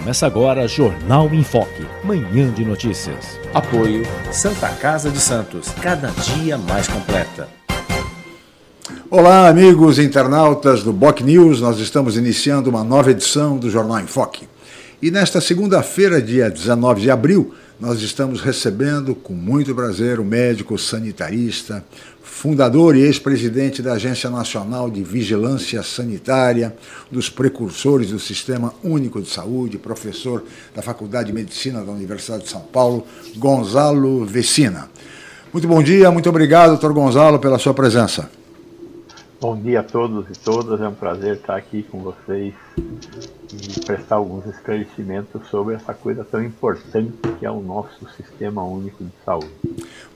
Começa agora Jornal em Foque, manhã de notícias. Apoio Santa Casa de Santos, cada dia mais completa. Olá, amigos internautas do Boc News. Nós estamos iniciando uma nova edição do Jornal em Foque. E nesta segunda-feira, dia 19 de abril, nós estamos recebendo com muito prazer o médico sanitarista, fundador e ex-presidente da Agência Nacional de Vigilância Sanitária, dos precursores do Sistema Único de Saúde, professor da Faculdade de Medicina da Universidade de São Paulo, Gonzalo Vecina. Muito bom dia, muito obrigado, doutor Gonzalo, pela sua presença. Bom dia a todos e todas, é um prazer estar aqui com vocês e prestar alguns esclarecimentos sobre essa coisa tão importante que é o nosso Sistema Único de Saúde.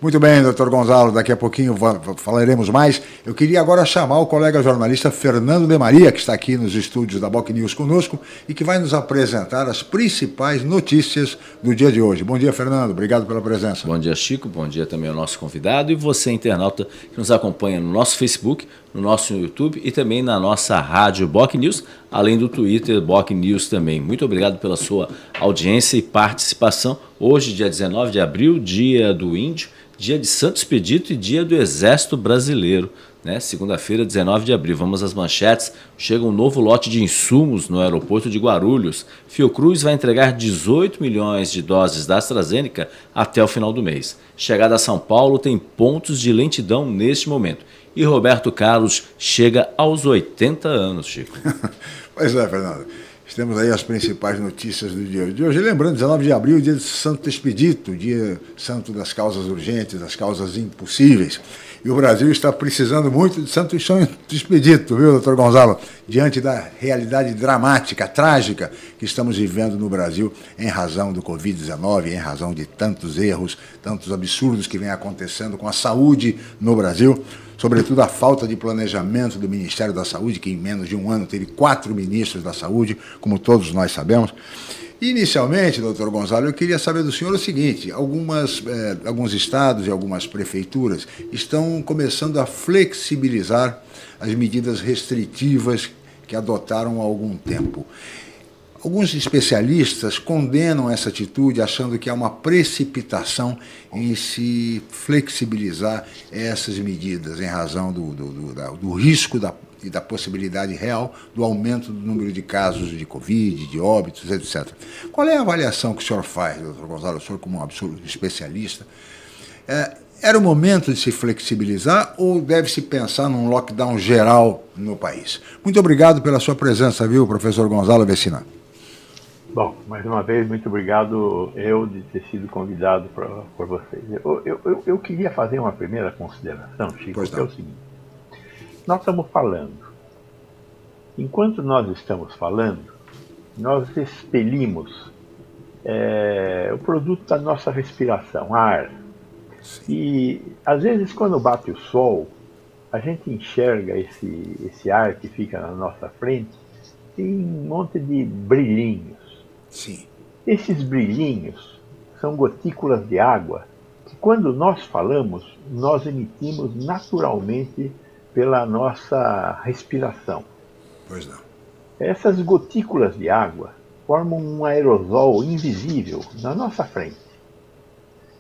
Muito bem, doutor Gonzalo, daqui a pouquinho falaremos mais. Eu queria agora chamar o colega jornalista Fernando de Maria, que está aqui nos estúdios da Boc News conosco e que vai nos apresentar as principais notícias do dia de hoje. Bom dia, Fernando, obrigado pela presença. Bom dia, Chico, bom dia também ao nosso convidado e você, internauta, que nos acompanha no nosso Facebook, no nosso YouTube e também na nossa rádio Boc News, além do Twitter Boc News também. Muito obrigado pela sua audiência e participação. Hoje, dia 19 de abril, dia do Índio dia de Santo Expedito e dia do Exército Brasileiro. Né? Segunda-feira, 19 de abril. Vamos às manchetes. Chega um novo lote de insumos no aeroporto de Guarulhos. Fiocruz vai entregar 18 milhões de doses da AstraZeneca até o final do mês. Chegada a São Paulo tem pontos de lentidão neste momento. E Roberto Carlos chega aos 80 anos, Chico. pois é, Fernando. Temos aí as principais notícias do dia de hoje. Lembrando, 19 de abril, dia de Santo Expedito, dia santo das causas urgentes, das causas impossíveis. E o Brasil está precisando muito de Santo Expedito, viu, doutor Gonzalo? Diante da realidade dramática, trágica que estamos vivendo no Brasil em razão do Covid-19, em razão de tantos erros, tantos absurdos que vem acontecendo com a saúde no Brasil sobretudo a falta de planejamento do Ministério da Saúde, que em menos de um ano teve quatro ministros da saúde, como todos nós sabemos. Inicialmente, doutor Gonzalo, eu queria saber do senhor o seguinte: algumas, eh, alguns estados e algumas prefeituras estão começando a flexibilizar as medidas restritivas que adotaram há algum tempo. Alguns especialistas condenam essa atitude, achando que há uma precipitação em se flexibilizar essas medidas, em razão do, do, do, do risco da, e da possibilidade real do aumento do número de casos de Covid, de óbitos, etc. Qual é a avaliação que o senhor faz, doutor Gonzalo, o senhor como um absoluto especialista? É, era o momento de se flexibilizar ou deve-se pensar num lockdown geral no país? Muito obrigado pela sua presença, viu, professor Gonzalo Vecina. Bom, mais uma vez, muito obrigado eu de ter sido convidado pra, por vocês. Eu, eu, eu, eu, queria fazer uma primeira consideração, Chico, que é o seguinte. Nós estamos falando. Enquanto nós estamos falando, nós expelimos é, o produto da nossa respiração, ar. E às vezes quando bate o sol, a gente enxerga esse, esse ar que fica na nossa frente, tem um monte de brilhinhos. Sim. Esses brilhinhos são gotículas de água que, quando nós falamos, nós emitimos naturalmente pela nossa respiração. Pois não. Essas gotículas de água formam um aerosol invisível na nossa frente.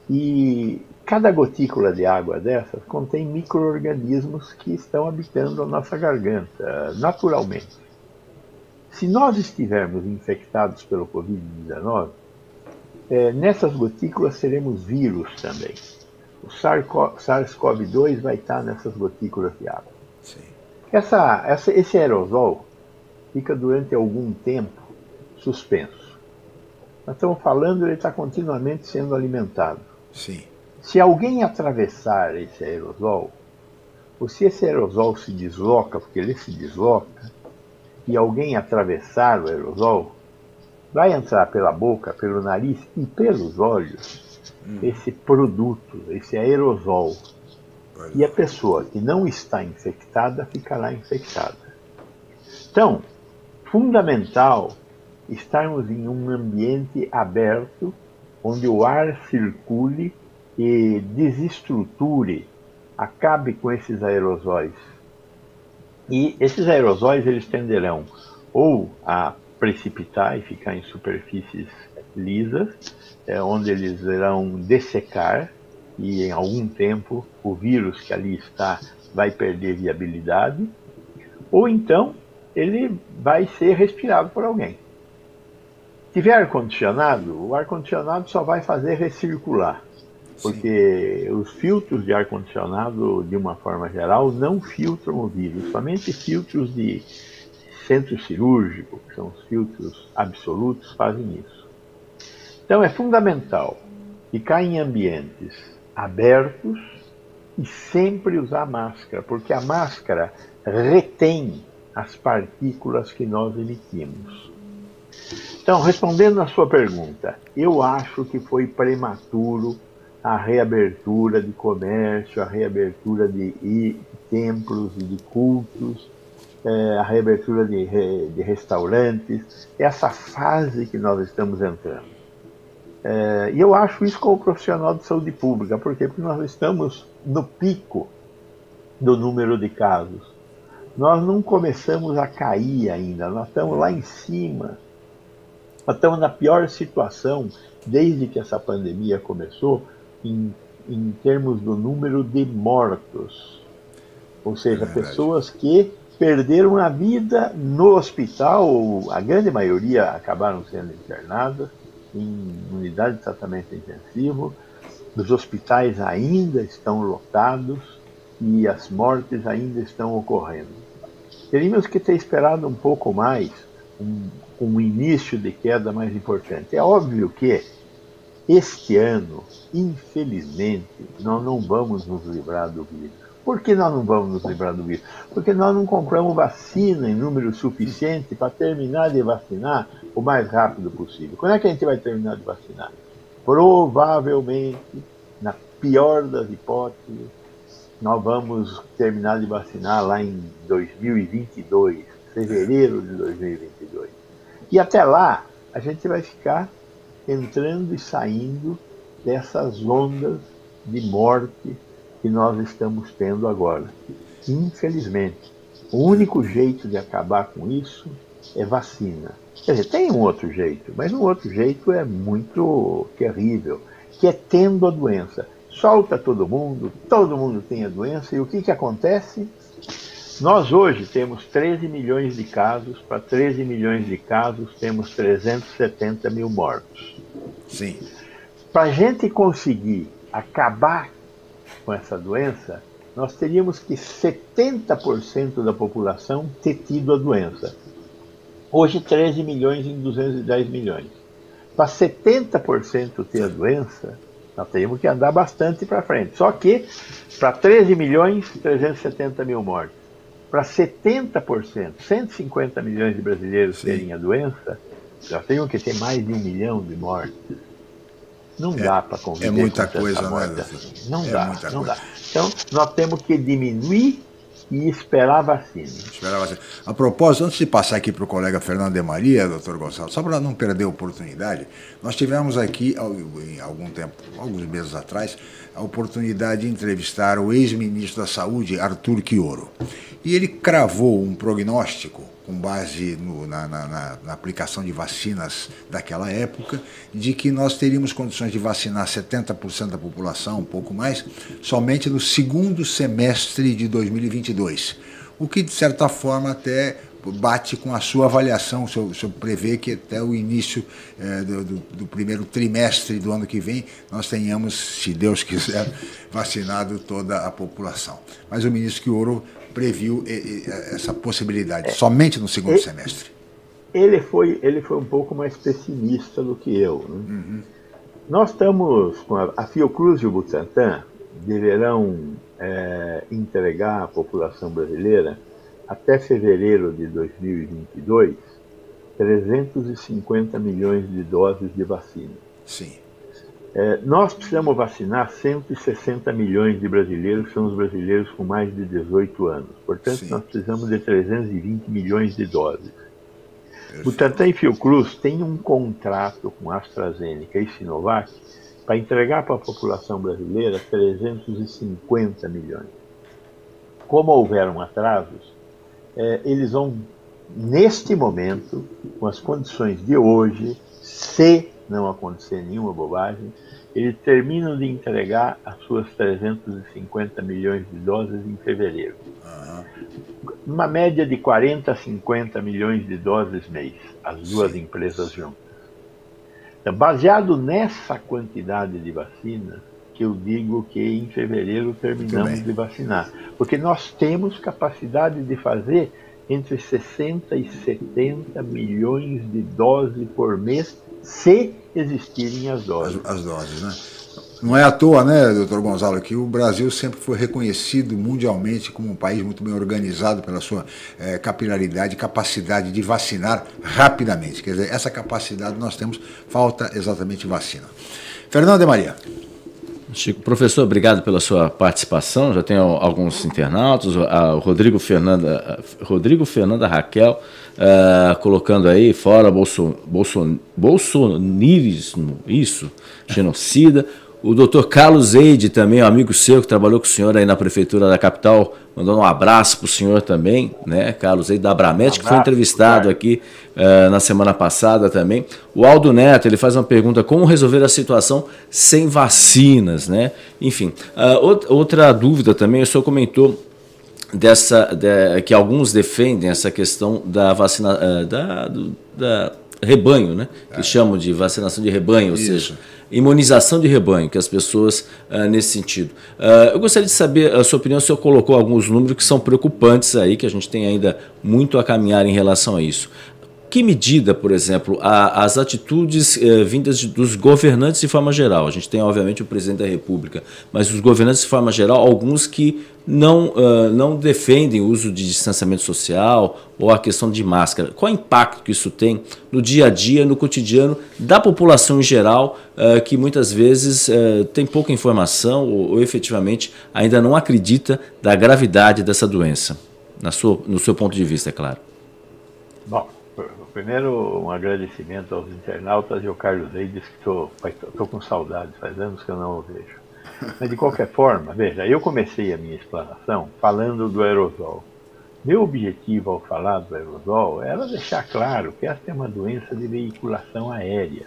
E cada gotícula de água dessas contém micro-organismos que estão habitando a nossa garganta naturalmente. Se nós estivermos infectados pelo Covid-19, é, nessas gotículas seremos vírus também. O SARS-CoV-2 vai estar nessas gotículas de água. Essa, essa, esse aerosol fica durante algum tempo suspenso. Nós estamos falando, ele está continuamente sendo alimentado. Sim. Se alguém atravessar esse aerosol, ou se esse aerosol se desloca, porque ele se desloca, e alguém atravessar o aerosol, vai entrar pela boca, pelo nariz e pelos olhos esse produto, esse aerosol. E a pessoa que não está infectada ficará infectada. Então, fundamental estarmos em um ambiente aberto, onde o ar circule e desestruture, acabe com esses aerosóis. E esses aerosóis eles tenderão ou a precipitar e ficar em superfícies lisas, é, onde eles irão dessecar e em algum tempo o vírus que ali está vai perder viabilidade, ou então ele vai ser respirado por alguém. Se tiver ar-condicionado, o ar-condicionado só vai fazer recircular, porque Sim. os filtros de ar-condicionado, de uma forma geral, não filtram o vírus, somente filtros de centro cirúrgico, que são os filtros absolutos, fazem isso. Então é fundamental ficar em ambientes abertos e sempre usar máscara, porque a máscara retém as partículas que nós emitimos. Então, respondendo à sua pergunta, eu acho que foi prematuro a reabertura de comércio, a reabertura de templos e de cultos, é, a reabertura de, de restaurantes, essa fase que nós estamos entrando. É, e eu acho isso como profissional de saúde pública, por quê? Porque nós estamos no pico do número de casos. Nós não começamos a cair ainda, nós estamos lá em cima. Nós estamos na pior situação desde que essa pandemia começou, em, em termos do número de mortos. Ou seja, é pessoas que perderam a vida no hospital, a grande maioria acabaram sendo internadas em unidade de tratamento intensivo, os hospitais ainda estão lotados e as mortes ainda estão ocorrendo. Teríamos que ter esperado um pouco mais, um, um início de queda mais importante. É óbvio que este ano, infelizmente, nós não vamos nos livrar do vírus. Por que nós não vamos nos livrar do vírus? Porque nós não compramos vacina em número suficiente para terminar de vacinar o mais rápido possível. Quando é que a gente vai terminar de vacinar? Provavelmente, na pior das hipóteses, nós vamos terminar de vacinar lá em 2022, fevereiro de 2022. E até lá, a gente vai ficar entrando e saindo dessas ondas de morte que nós estamos tendo agora. Infelizmente, o único jeito de acabar com isso é vacina. Quer dizer, tem um outro jeito, mas um outro jeito é muito terrível, que é tendo a doença. Solta todo mundo, todo mundo tem a doença, e o que, que acontece? Nós hoje temos 13 milhões de casos, para 13 milhões de casos temos 370 mil mortos. Sim. Para a gente conseguir acabar com essa doença, nós teríamos que 70% da população ter tido a doença. Hoje, 13 milhões em 210 milhões. Para 70% ter a doença, nós teríamos que andar bastante para frente. Só que, para 13 milhões, 370 mil mortes. Para 70%, 150 milhões de brasileiros Sim. terem a doença, nós teríamos que ter mais de um milhão de mortes. Não é, dá para conviver É muita coisa, né? Assim. Não é dá, não coisa. dá. Então, nós temos que diminuir e esperar a vacina. Esperar a vacina. A propósito, antes de passar aqui para o colega Fernando de Maria, doutor Gonçalo, só para não perder a oportunidade, nós tivemos aqui, em algum tempo, alguns meses atrás, a oportunidade de entrevistar o ex-ministro da Saúde, Arthur Quioro. E ele cravou um prognóstico com base no, na, na, na, aplicação de vacinas daquela época, de que nós teríamos condições de vacinar 70% da população, um pouco mais, somente no segundo semestre de 2022. O que, de certa forma, até bate com a sua avaliação, o senhor, o senhor prevê que até o início é, do, do, do, primeiro trimestre do ano que vem nós tenhamos, se Deus quiser, vacinado toda a população. Mas o ministro Quioro previu essa possibilidade, é, somente no segundo semestre? Ele foi, ele foi um pouco mais pessimista do que eu. Né? Uhum. Nós estamos com a, a, Fiocruz e o Butantan deverão é, entregar à população brasileira até fevereiro de 2022, 350 milhões de doses de vacina. Sim. É, nós precisamos vacinar 160 milhões de brasileiros, que são os brasileiros com mais de 18 anos. Portanto, Sim. nós precisamos de 320 milhões de doses. Perfeito. Butantan e Fiocruz têm um contrato com AstraZeneca e Sinovac para entregar para a população brasileira 350 milhões. Como houveram atrasos, é, eles vão, neste momento, com as condições de hoje, se não acontecer nenhuma bobagem, eles terminam de entregar as suas 350 milhões de doses em fevereiro. Uhum. Uma média de 40 a 50 milhões de doses mês, as duas Sim. empresas juntas. Então, baseado nessa quantidade de vacinas, que eu digo que em fevereiro terminamos de vacinar. Porque nós temos capacidade de fazer entre 60 e 70 milhões de doses por mês, se existirem as doses. As, as doses, né? Não é à toa, né, doutor Gonzalo, que o Brasil sempre foi reconhecido mundialmente como um país muito bem organizado pela sua é, capilaridade, capacidade de vacinar rapidamente. Quer dizer, essa capacidade nós temos, falta exatamente vacina. Fernando e Maria. Chico, professor, obrigado pela sua participação. Já tem alguns internautas, o Rodrigo Fernanda, Rodrigo Fernanda Raquel uh, colocando aí fora Bolso, Bolso, bolsonarismo, isso, genocida. O doutor Carlos Eide, também, um amigo seu que trabalhou com o senhor aí na prefeitura da capital, mandando um abraço para o senhor também, né? Carlos Eide da Abramet, que foi entrevistado aqui uh, na semana passada também. O Aldo Neto, ele faz uma pergunta: como resolver a situação sem vacinas, né? Enfim, uh, outra dúvida também, o senhor comentou dessa de, que alguns defendem essa questão da vacina uh, da, da rebanho, né? Que é. chamam de vacinação de rebanho, ou Isso. seja, imunização de rebanho, que as pessoas uh, nesse sentido. Uh, eu gostaria de saber a sua opinião, o senhor colocou alguns números que são preocupantes aí, que a gente tem ainda muito a caminhar em relação a isso que medida, por exemplo, a, as atitudes eh, vindas de, dos governantes de forma geral? A gente tem, obviamente, o presidente da República, mas os governantes de forma geral, alguns que não, uh, não defendem o uso de distanciamento social ou a questão de máscara. Qual o impacto que isso tem no dia a dia, no cotidiano da população em geral, uh, que muitas vezes uh, tem pouca informação ou, ou, efetivamente ainda não acredita da gravidade dessa doença, na sua, no seu ponto de vista, é claro? Bom, primeiro um agradecimento aos internautas e ao Carlos Eides, que estou com saudades, faz anos que eu não o vejo. Mas de qualquer forma, veja, eu comecei a minha explanação falando do aerosol. Meu objetivo ao falar do aerosol era deixar claro que esta é uma doença de veiculação aérea.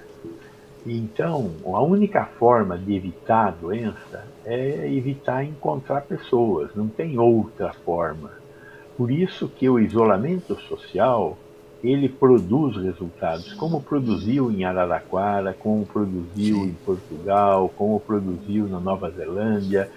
Então, a única forma de evitar a doença é evitar encontrar pessoas, não tem outra forma. Por isso que o isolamento social ele produz resultados, como produziu em Araraquara, como produziu em Portugal, como produziu na Nova Zelândia.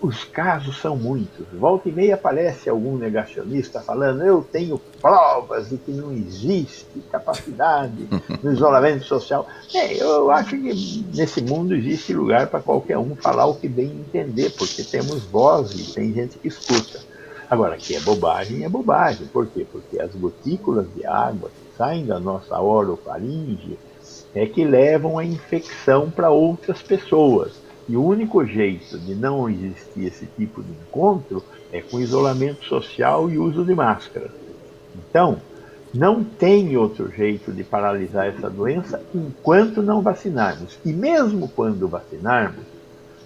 Os casos são muitos. Volta e meia aparece algum negacionista falando: eu tenho provas de que não existe capacidade no isolamento social. É, eu acho que nesse mundo existe lugar para qualquer um falar o que bem entender, porque temos voz e tem gente que escuta. Agora, que é bobagem, é bobagem. Por quê? Porque as gotículas de água que saem da nossa orofaringe é que levam a infecção para outras pessoas. E o único jeito de não existir esse tipo de encontro é com isolamento social e uso de máscara. Então, não tem outro jeito de paralisar essa doença enquanto não vacinarmos. E mesmo quando vacinarmos,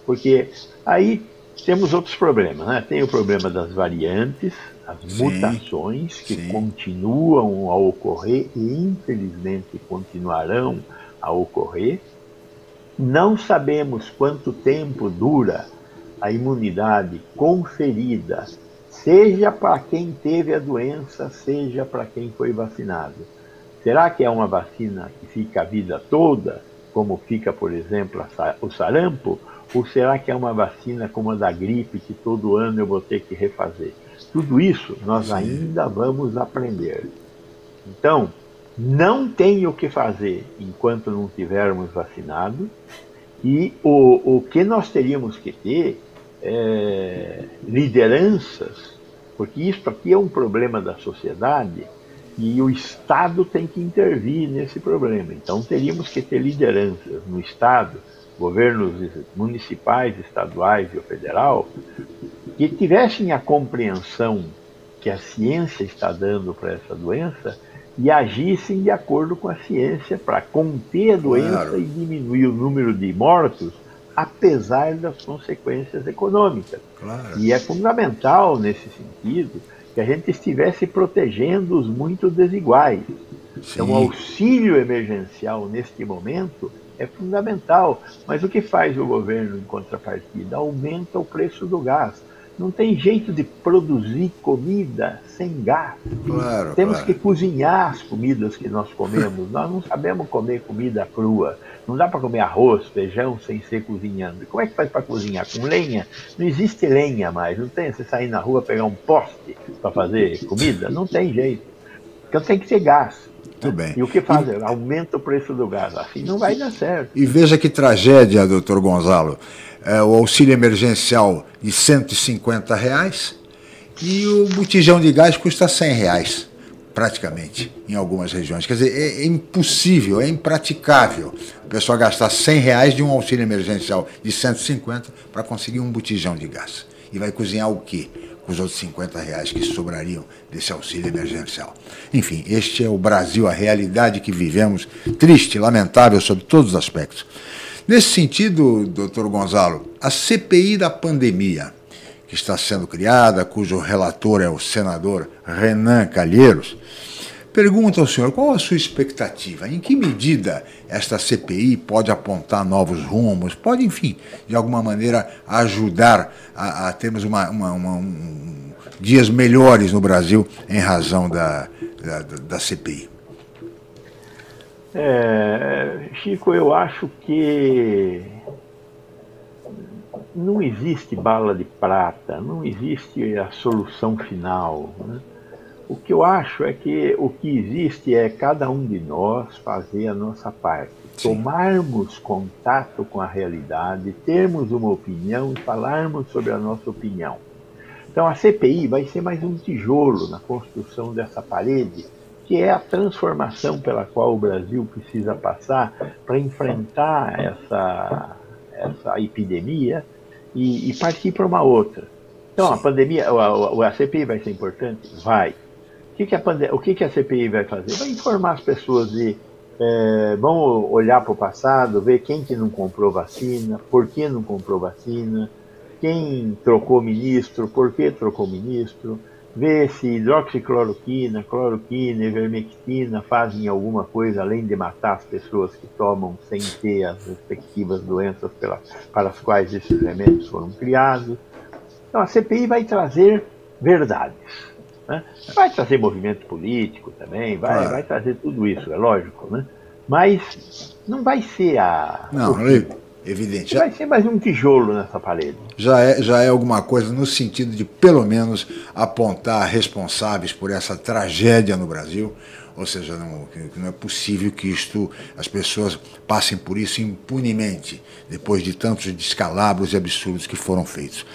porque aí temos outros problemas, né? Tem o problema das variantes, as sim, mutações que sim. continuam a ocorrer e infelizmente continuarão a ocorrer. Não sabemos quanto tempo dura a imunidade conferida, seja para quem teve a doença, seja para quem foi vacinado. Será que é uma vacina que fica a vida toda, como fica, por exemplo, o sarampo? Ou será que é uma vacina como a da gripe que todo ano eu vou ter que refazer? Tudo isso nós ainda vamos aprender. Então, não tem o que fazer enquanto não tivermos vacinado. E o, o que nós teríamos que ter é lideranças porque isso aqui é um problema da sociedade e o Estado tem que intervir nesse problema. Então teríamos que ter lideranças no Estado, governos municipais, estaduais e o federal, que tivessem a compreensão que a ciência está dando para essa doença e agissem de acordo com a ciência para conter a doença claro. e diminuir o número de mortos, apesar das consequências econômicas. Claro. E é fundamental, nesse sentido, que a gente estivesse protegendo os muito desiguais. Sim. Então, o auxílio emergencial neste momento é fundamental. Mas o que faz o governo em contrapartida? Aumenta o preço do gás. Não tem jeito de produzir comida sem gás. Claro, Temos claro. que cozinhar as comidas que nós comemos. nós não sabemos comer comida crua. Não dá para comer arroz, feijão sem ser cozinhando. Como é que faz para cozinhar? Com lenha? Não existe lenha mais. Não tem você sair na rua pegar um poste para fazer comida? Não tem jeito. Então tem que ter gás. Muito bem. E o que faz? E... Aumenta o preço do gás. Assim não vai dar certo. E veja que tragédia, doutor Gonzalo é, o auxílio emergencial de 150 reais e o botijão de gás custa 100 reais, praticamente, em algumas regiões. Quer dizer, é, é impossível, é impraticável a pessoa gastar 100 reais de um auxílio emergencial de 150 para conseguir um botijão de gás. E vai cozinhar o quê? Os outros 50 reais que sobrariam desse auxílio emergencial. Enfim, este é o Brasil, a realidade que vivemos, triste, lamentável sob todos os aspectos. Nesse sentido, doutor Gonzalo, a CPI da pandemia, que está sendo criada, cujo relator é o senador Renan Calheiros, pergunta ao senhor qual a sua expectativa, em que medida esta CPI pode apontar novos rumos, pode, enfim, de alguma maneira ajudar a, a termos uma, uma, uma, um, dias melhores no Brasil em razão da, da, da CPI. É, Chico, eu acho que não existe bala de prata, não existe a solução final. Né? O que eu acho é que o que existe é cada um de nós fazer a nossa parte, Sim. tomarmos contato com a realidade, termos uma opinião e falarmos sobre a nossa opinião. Então a CPI vai ser mais um tijolo na construção dessa parede que é a transformação pela qual o Brasil precisa passar para enfrentar essa, essa epidemia e, e partir para uma outra. Então, a pandemia, a, a, CPI vai ser importante? Vai. Que, que, a, o que, que a CPI vai fazer? Vai informar as pessoas de. É, vamos olhar para o passado, ver quem que não comprou vacina, por que não comprou vacina, quem trocou ministro, por que trocou ministro, ver se hidroxicloroquina, cloroquina, ivermectina fazem alguma coisa além de matar as pessoas que tomam sem ter as respectivas doenças pelas, para as quais esses remédios foram criados. Então a CPI vai trazer verdades. Né? Vai trazer movimento político também, vai, vai trazer tudo isso, é lógico. Né? Mas não vai ser a. Não, evidente. Vai ser mais um tijolo nessa parede. Já é, já é alguma coisa no sentido de, pelo menos, apontar responsáveis por essa tragédia no Brasil. Ou seja, não, não é possível que isto, as pessoas passem por isso impunemente, depois de tantos descalabros e absurdos que foram feitos.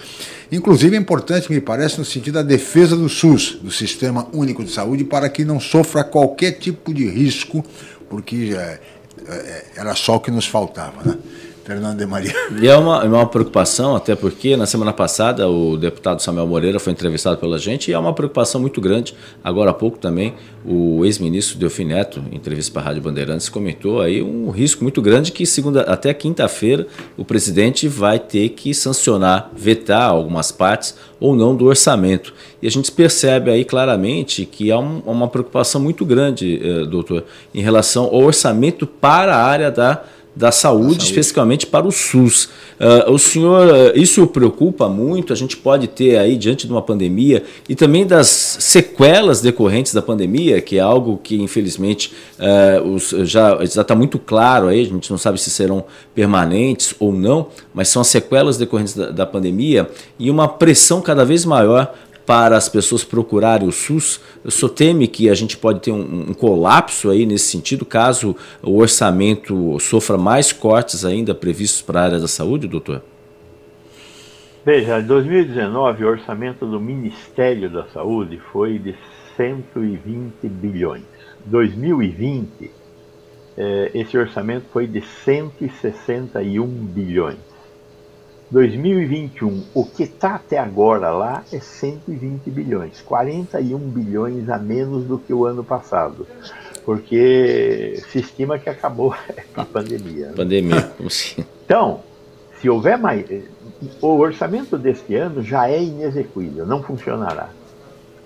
Inclusive é importante, me parece, no sentido da defesa do SUS, do Sistema Único de Saúde, para que não sofra qualquer tipo de risco, porque é, é, era só o que nos faltava. Né? Fernando de Maria. E é uma, é uma preocupação, até porque na semana passada o deputado Samuel Moreira foi entrevistado pela gente e é uma preocupação muito grande. Agora há pouco também o ex-ministro Delfim Neto, em entrevista para a Rádio Bandeirantes, comentou aí um risco muito grande que segunda até quinta-feira o presidente vai ter que sancionar, vetar algumas partes ou não do orçamento. E a gente percebe aí claramente que há um, uma preocupação muito grande, eh, doutor, em relação ao orçamento para a área da da saúde, saúde, especificamente para o SUS. Uh, o senhor, uh, isso o preocupa muito? A gente pode ter aí, diante de uma pandemia, e também das sequelas decorrentes da pandemia, que é algo que, infelizmente, uh, os, já está muito claro aí, a gente não sabe se serão permanentes ou não, mas são as sequelas decorrentes da, da pandemia e uma pressão cada vez maior para as pessoas procurarem o SUS? Só teme que a gente pode ter um, um, colapso aí nesse sentido, caso o orçamento sofra mais cortes ainda previstos para a área da saúde, doutor? Veja, em 2019 o orçamento do Ministério da Saúde foi de 120 bilhões. 2020 eh, esse orçamento foi de 161 bilhões. 2021, o que está até agora lá é 120 bilhões, 41 bilhões a menos do que o ano passado, porque se estima que acabou a pandemia. Pandemia, como assim? Então, se houver mais. O orçamento deste ano já é inexequível, não funcionará.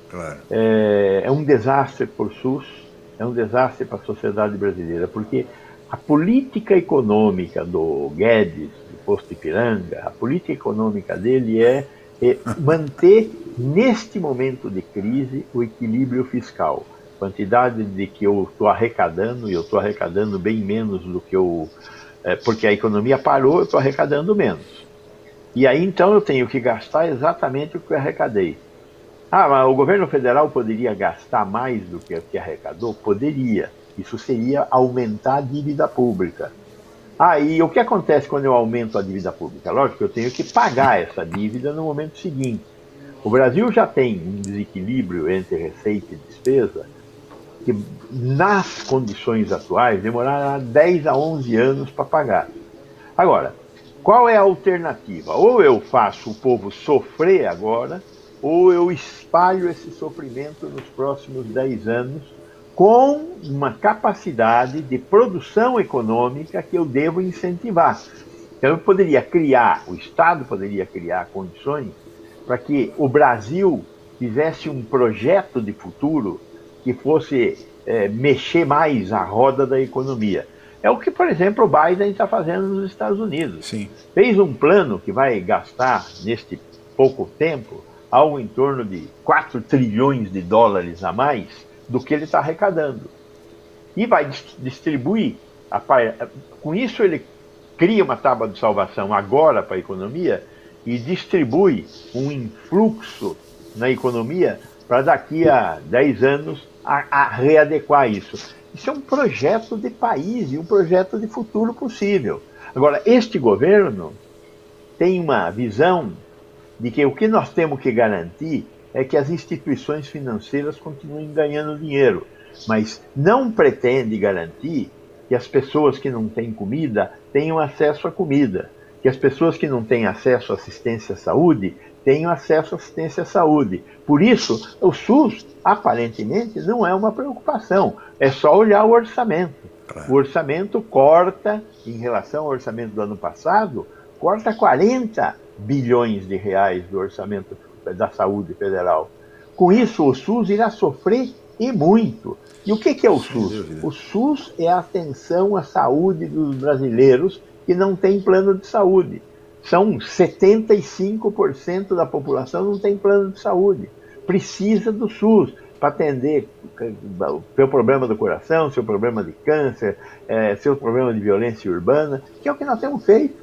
Claro. É, é um desastre para o SUS, é um desastre para a sociedade brasileira, porque a política econômica do Guedes, Posto Ipiranga, a política econômica dele é, é manter, neste momento de crise, o equilíbrio fiscal. Quantidade de que eu estou arrecadando, e eu estou arrecadando bem menos do que eu. É, porque a economia parou, eu estou arrecadando menos. E aí então eu tenho que gastar exatamente o que eu arrecadei. Ah, mas o governo federal poderia gastar mais do que, que arrecadou? Poderia. Isso seria aumentar a dívida pública. E o que acontece quando eu aumento a dívida pública? Lógico que eu tenho que pagar essa dívida no momento seguinte. O Brasil já tem um desequilíbrio entre receita e despesa que, nas condições atuais, demorará 10 a 11 anos para pagar. Agora, qual é a alternativa? Ou eu faço o povo sofrer agora, ou eu espalho esse sofrimento nos próximos 10 anos com uma capacidade de produção econômica que eu devo incentivar. Então, eu poderia criar, o Estado poderia criar condições para que o Brasil fizesse um projeto de futuro que fosse é, mexer mais a roda da economia. É o que, por exemplo, o Biden está fazendo nos Estados Unidos. Sim. Fez um plano que vai gastar, neste pouco tempo, algo em torno de 4 trilhões de dólares a mais do que ele está arrecadando. E vai distribuir, a, com isso ele cria uma tábua de salvação agora para a economia e distribui um influxo na economia para daqui a 10 anos a, a readequar isso. Isso é um projeto de país e um projeto de futuro possível. Agora, este governo tem uma visão de que o que nós temos que garantir é que as instituições financeiras continuem ganhando dinheiro, mas não pretende garantir que as pessoas que não têm comida tenham acesso à comida, que as pessoas que não têm acesso à assistência à saúde tenham acesso à assistência à saúde. Por isso, o SUS, aparentemente, não é uma preocupação, é só olhar o orçamento. O orçamento corta, em relação ao orçamento do ano passado, corta 40 bilhões de reais do orçamento da saúde federal. Com isso, o SUS irá sofrer e muito. E o que, que é o SUS? O SUS é a atenção à saúde dos brasileiros que não têm plano de saúde. São 75% da população não tem plano de saúde. Precisa do SUS para atender o seu problema do coração, seu problema de câncer, é, seu problema de violência urbana, que é o que nós temos feito.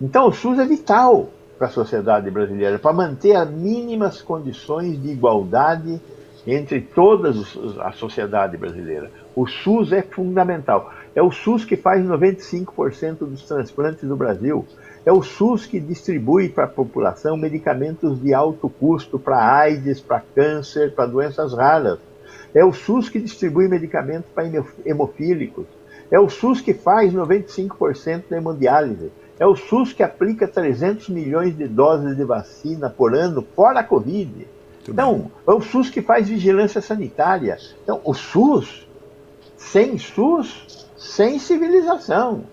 Então o SUS é vital para a sociedade brasileira, para manter as mínimas condições de igualdade entre toda a sociedade brasileira. O SUS é fundamental. É o SUS que faz 95% dos transplantes do Brasil. É o SUS que distribui para a população medicamentos de alto custo para AIDS, para câncer, para doenças raras. É o SUS que distribui medicamentos para hemofílicos. É o SUS que faz 95% da hemodiálise. É o SUS que aplica 300 milhões de doses de vacina por ano, fora a Covid. Então, é o SUS que faz vigilância sanitária. Então, o SUS, sem SUS, sem civilização.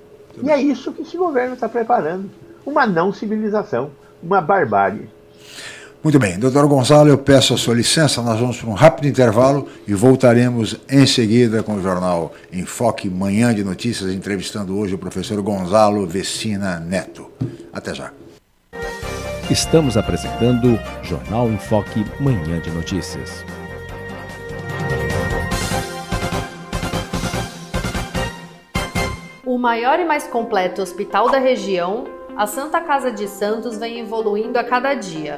E é isso que esse governo está preparando. Uma não civilização, uma barbárie. Muito bem, doutor Gonçalo, eu peço a sua licença, nós vamos para um rápido intervalo e voltaremos em seguida com o jornal Enfoque Manhã de Notícias, entrevistando hoje o professor Gonzalo Vecina Neto. Até já. Estamos apresentando Jornal Enfoque Manhã de Notícias. O maior e mais completo hospital da região, a Santa Casa de Santos vem evoluindo a cada dia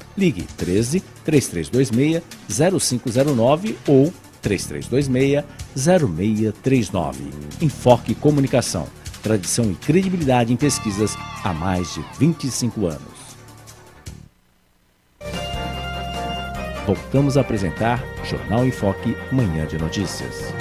Ligue 13 3326 0509 ou 3326 0639. Enfoque Comunicação. Tradição e credibilidade em pesquisas há mais de 25 anos. Voltamos a apresentar Jornal Enfoque Manhã de Notícias.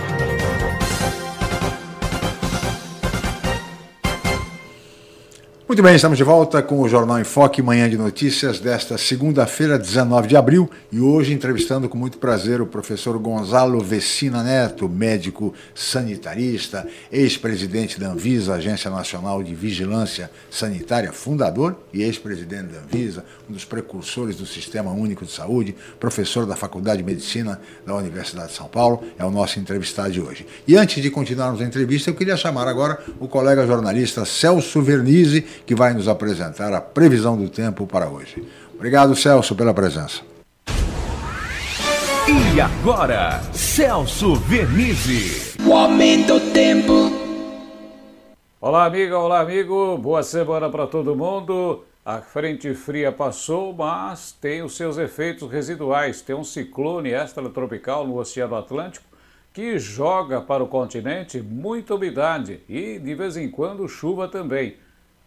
Muito bem, estamos de volta com o Jornal em Foque, manhã de notícias desta segunda-feira, 19 de abril, e hoje entrevistando com muito prazer o professor Gonzalo Vecina Neto, médico sanitarista, ex-presidente da Anvisa, Agência Nacional de Vigilância Sanitária, fundador e ex-presidente da Anvisa, um dos precursores do Sistema Único de Saúde, professor da Faculdade de Medicina da Universidade de São Paulo, é o nosso entrevistado de hoje. E antes de continuarmos a entrevista, eu queria chamar agora o colega jornalista Celso Vernizzi, que vai nos apresentar a previsão do tempo para hoje. Obrigado, Celso, pela presença. E agora, Celso Vernizzi. O homem do tempo. Olá, amiga, olá, amigo. Boa semana para todo mundo. A frente fria passou, mas tem os seus efeitos residuais. Tem um ciclone extratropical no Oceano Atlântico que joga para o continente muita umidade e, de vez em quando, chuva também.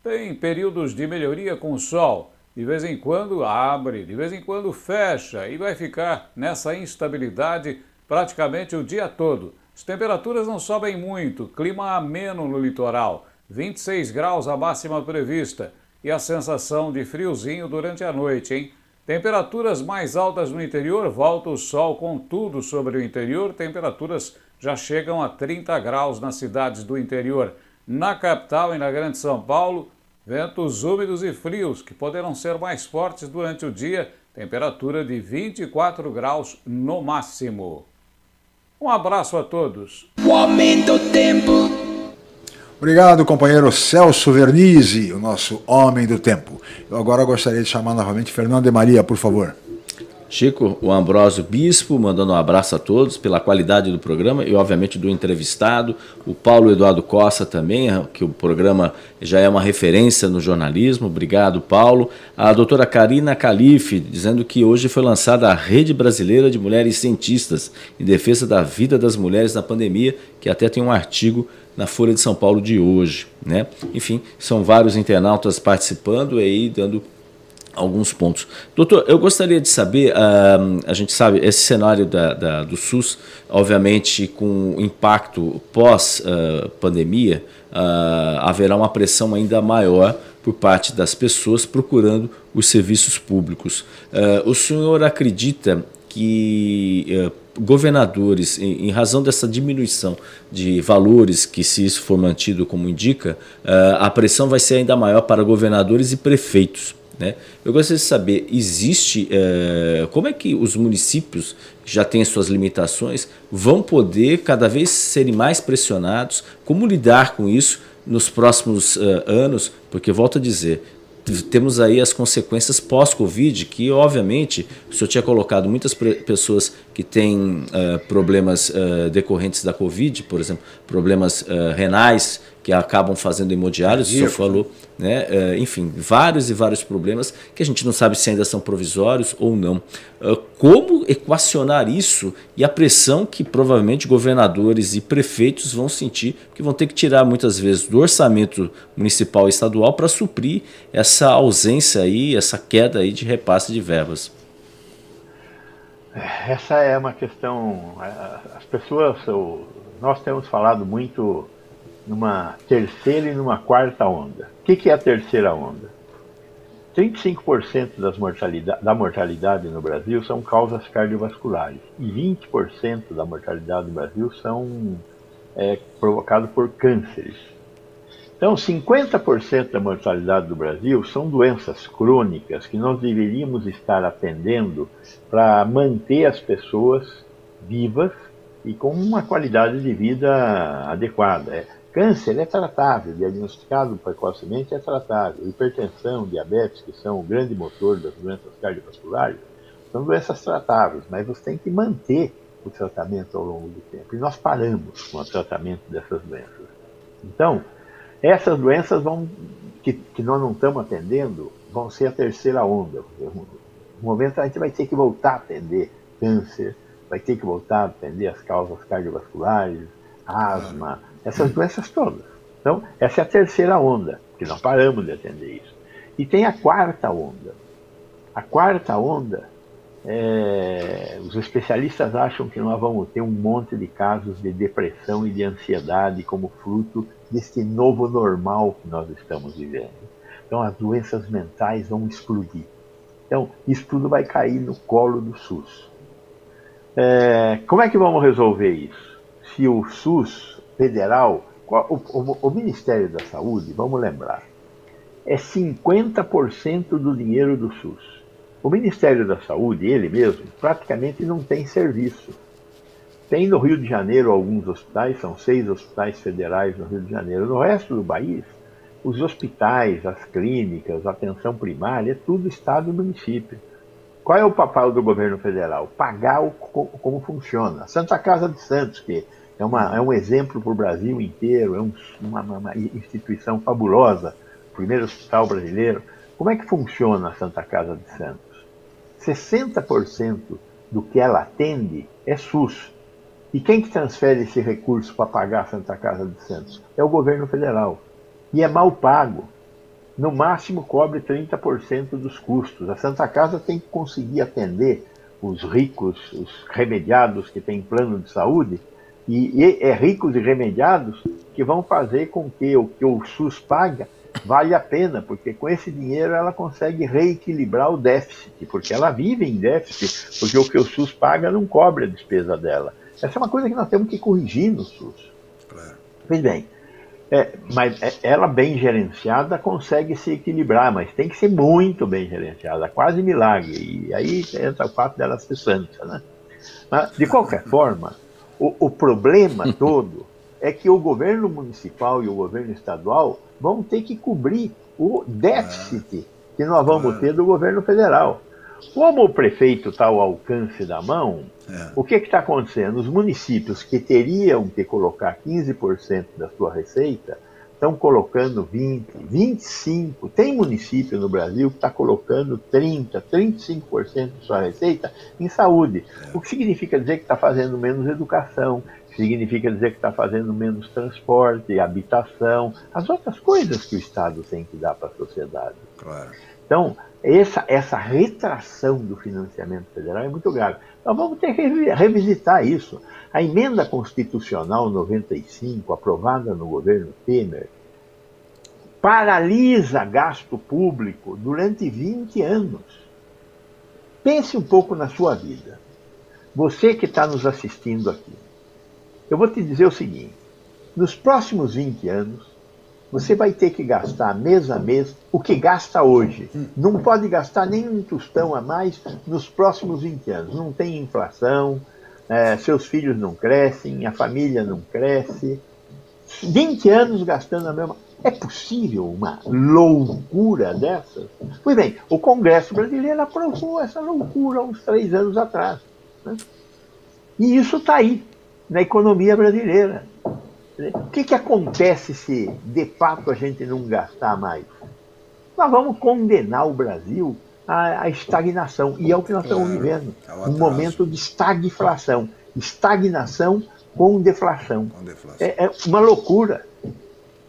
Tem períodos de melhoria com o sol, de vez em quando abre, de vez em quando fecha e vai ficar nessa instabilidade praticamente o dia todo. As temperaturas não sobem muito, clima ameno no litoral, 26 graus a máxima prevista e a sensação de friozinho durante a noite, hein? Temperaturas mais altas no interior, volta o sol com tudo sobre o interior, temperaturas já chegam a 30 graus nas cidades do interior. Na capital e na Grande São Paulo, ventos úmidos e frios que poderão ser mais fortes durante o dia, temperatura de 24 graus no máximo. Um abraço a todos. O homem do tempo. Obrigado, companheiro Celso Vernizzi, o nosso homem do tempo. Eu agora gostaria de chamar novamente Fernando de Maria, por favor. Chico, o Ambrósio Bispo, mandando um abraço a todos pela qualidade do programa e, obviamente, do entrevistado. O Paulo Eduardo Costa também, que o programa já é uma referência no jornalismo. Obrigado, Paulo. A doutora Karina Calife, dizendo que hoje foi lançada a Rede Brasileira de Mulheres Cientistas em defesa da vida das mulheres na pandemia, que até tem um artigo na Folha de São Paulo de hoje. Né? Enfim, são vários internautas participando e aí dando alguns pontos. Doutor, eu gostaria de saber, a gente sabe, esse cenário da, da, do SUS, obviamente com impacto pós-pandemia, haverá uma pressão ainda maior por parte das pessoas procurando os serviços públicos. o senhor acredita que governadores, em, razão dessa diminuição de valores, que se isso for mantido como indica, a pressão vai ser ainda maior para governadores e prefeitos. Né? Eu gostaria de saber, existe, é, como é que os municípios que já têm suas limitações vão poder cada vez serem mais pressionados? Como lidar com isso nos próximos uh, anos? Porque, volto a dizer, temos aí as consequências pós-Covid, que obviamente o senhor tinha colocado muitas pessoas que têm uh, problemas uh, decorrentes da Covid, por exemplo, problemas renais, que acabam fazendo hemodiálise, o senhor falou, né? Uh, enfim, vários e vários problemas que a gente não sabe se ainda são provisórios ou não. Uh, como equacionar isso e a pressão que provavelmente governadores e prefeitos vão sentir, que vão ter que tirar muitas vezes do orçamento municipal e estadual para suprir essa ausência aí, essa queda aí de repasse de verbas? Essa é uma questão. As pessoas, nós temos falado muito numa terceira e numa quarta onda. O que, que é a terceira onda? 35% das mortalidade, da mortalidade no Brasil são causas cardiovasculares e 20% da mortalidade no Brasil são é, provocados por cânceres. Então, 50% da mortalidade do Brasil são doenças crônicas que nós deveríamos estar atendendo para manter as pessoas vivas e com uma qualidade de vida adequada. É, Câncer é tratável, diagnosticado precocemente é tratável. Hipertensão, diabetes, que são o grande motor das doenças cardiovasculares, são doenças tratáveis, mas você tem que manter o tratamento ao longo do tempo. E nós paramos com o tratamento dessas doenças. Então, essas doenças vão, que, que nós não estamos atendendo vão ser a terceira onda. No momento a gente vai ter que voltar a atender câncer, vai ter que voltar a atender as causas cardiovasculares, asma, essas doenças todas. Então, essa é a terceira onda, que nós paramos de atender isso. E tem a quarta onda. A quarta onda, é, os especialistas acham que nós vamos ter um monte de casos de depressão e de ansiedade como fruto desse novo normal que nós estamos vivendo. Então, as doenças mentais vão explodir. Então, isso tudo vai cair no colo do SUS. É, como é que vamos resolver isso? Se o SUS federal, o, o, o Ministério da Saúde, vamos lembrar, é 50% do dinheiro do SUS. O Ministério da Saúde, ele mesmo, praticamente não tem serviço. Tem no Rio de Janeiro alguns hospitais, são seis hospitais federais no Rio de Janeiro. No resto do país, os hospitais, as clínicas, a atenção primária, é tudo Estado e município. Qual é o papel do governo federal? Pagar o, como funciona. Santa Casa de Santos, que é, uma, é um exemplo para o Brasil inteiro, é um, uma, uma, instituição fabulosa, primeiro hospital brasileiro. Como é que funciona a Santa Casa de Santos? 60% do que ela atende é SUS. E quem que transfere esse recurso para pagar a Santa Casa de Santos? É o governo federal. E é mal pago. No máximo cobre 30% dos custos. A Santa Casa tem que conseguir atender os ricos, os remediados que têm plano de saúde, e, é ricos e remediados que vão fazer com que o que o SUS paga vale a pena, porque com esse dinheiro ela consegue reequilibrar o déficit, porque ela vive em déficit, porque o que o SUS paga não cobre a despesa dela. Essa é uma coisa que nós temos que corrigir no SUS. Claro. Pois bem, é, mas é, ela bem gerenciada consegue se equilibrar, mas tem que ser muito bem gerenciada, quase milagre. E aí entra o fato dela ser santa. Né? Mas, de qualquer forma, o, o problema todo é que o governo municipal e o governo estadual vão ter que cobrir o déficit que nós vamos ter do governo federal. Como o prefeito está ao alcance da mão, é. o que está acontecendo? Os municípios que teriam que colocar 15% da sua receita estão colocando 20, 25. Tem município no Brasil que está colocando 30, 35% de sua receita em saúde. O que significa dizer que está fazendo menos educação, significa dizer que está fazendo menos transporte, habitação, as outras coisas que o Estado tem que dar para a sociedade. Claro. Então, essa, essa retração do financiamento federal é muito grave. Nós vamos ter que revisitar isso. A emenda constitucional 95, aprovada no governo Temer, paralisa gasto público durante 20 anos. Pense um pouco na sua vida. Você que está nos assistindo aqui. Eu vou te dizer o seguinte: nos próximos 20 anos, você vai ter que gastar mês a mês o que gasta hoje. Não pode gastar nem um tostão a mais nos próximos 20 anos. Não tem inflação, é, seus filhos não crescem, a família não cresce. 20 anos gastando a mesma. É possível uma loucura dessas? Pois bem, o Congresso brasileiro aprovou essa loucura uns três anos atrás. Né? E isso está aí, na economia brasileira. O que, que acontece se, de fato, a gente não gastar mais? Nós vamos condenar o Brasil à, à estagnação. E é o que nós estamos vivendo. É um momento de estagflação. Estagnação com deflação. Com deflação. É, é, uma loucura.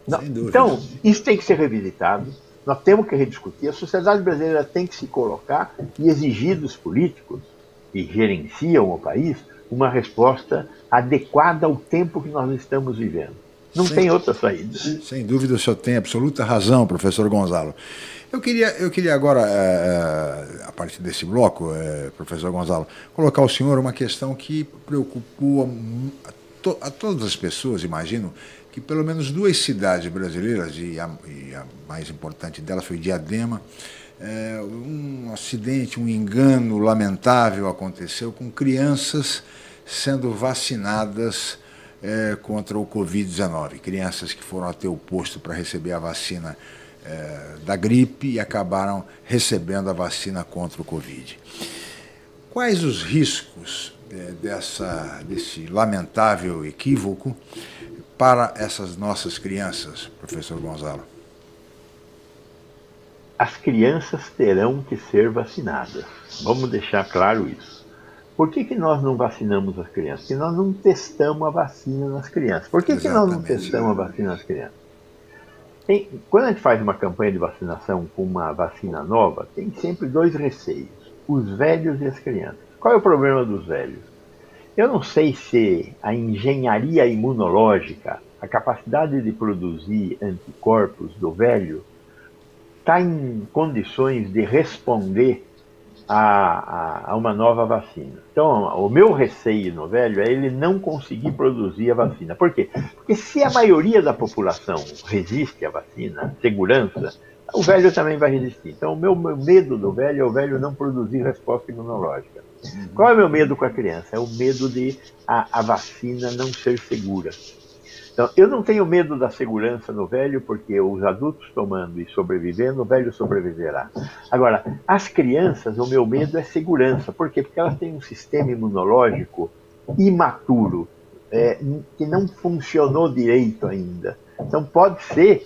Não, então, isso tem que ser revisitado. Nós temos que rediscutir. A sociedade brasileira tem que se colocar e exigir dos políticos que gerenciam o país uma resposta adequada ao tempo que nós estamos vivendo. Não Sem- tem outra saída. Sem dúvida, o senhor tem absoluta razão, professor Gonzalo. Eu queria, eu queria agora, eh, a partir desse bloco, eh, professor Gonzalo, colocar ao senhor uma questão que preocupou a, a todas as pessoas, imagino, que pelo menos duas cidades brasileiras, e a, e a mais importante delas foi Diadema, eh, um acidente, um engano lamentável aconteceu com crianças sendo vacinadas eh, contra o Covid-19. Crianças que foram até o posto para receber a vacina eh, da gripe e acabaram recebendo a vacina contra o Covid. Quais os riscos eh, dessa, desse lamentável equívoco para essas nossas crianças, professor Gonzalo? As crianças terão que ser vacinadas. Vamos deixar claro isso. Por que, que nós não vacinamos as crianças? Porque nós não testamos a vacina nas crianças. Por que, que nós não testamos a vacina nas crianças? Tem- quando a gente faz uma campanha de vacinação com uma vacina nova, tem sempre dois receios: os velhos e as crianças. Qual é o problema dos velhos? Eu não sei se a engenharia imunológica, a capacidade de produzir anticorpos do velho, está em condições de responder a, a- a uma nova vacina. Então, o meu receio no velho é ele não conseguir produzir a vacina. Por quê? Porque se a maioria da população resiste à vacina, segurança, o velho também vai resistir. Então, o meu, medo do velho é o velho não produzir resposta imunológica. Qual é o meu medo com a criança? É o medo de a, a vacina não ser segura. Então, eu não tenho medo da segurança no velho, porque os adultos tomando e sobrevivendo, o velho sobreviverá. Agora, as crianças, o meu medo é segurança. Por quê? Porque elas têm um sistema imunológico imaturo, é, que não funcionou direito ainda. Então, pode ser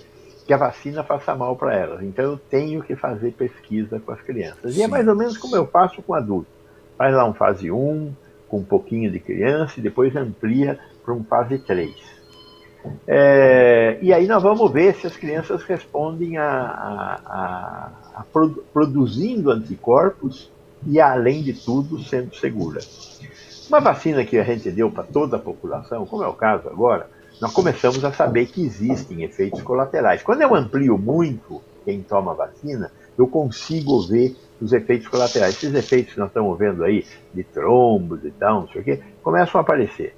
que a vacina faça mal para elas. Então, eu tenho que fazer pesquisa com as crianças. E é mais ou menos como eu faço com adultos. Faz lá um fase 1, com um pouquinho de criança, e depois amplia para um fase 3. É, e aí nós vamos ver se as crianças respondem a, a- a- a produ- produzindo anticorpos e, além de tudo, sendo segura. Uma vacina que a gente deu para toda a população, como é o caso agora, nós começamos a saber que existem efeitos colaterais. Quando eu amplio muito quem toma vacina, eu consigo ver os efeitos colaterais. Esses efeitos que nós estamos vendo aí, de trombos e tal, não sei o quê, começam a aparecer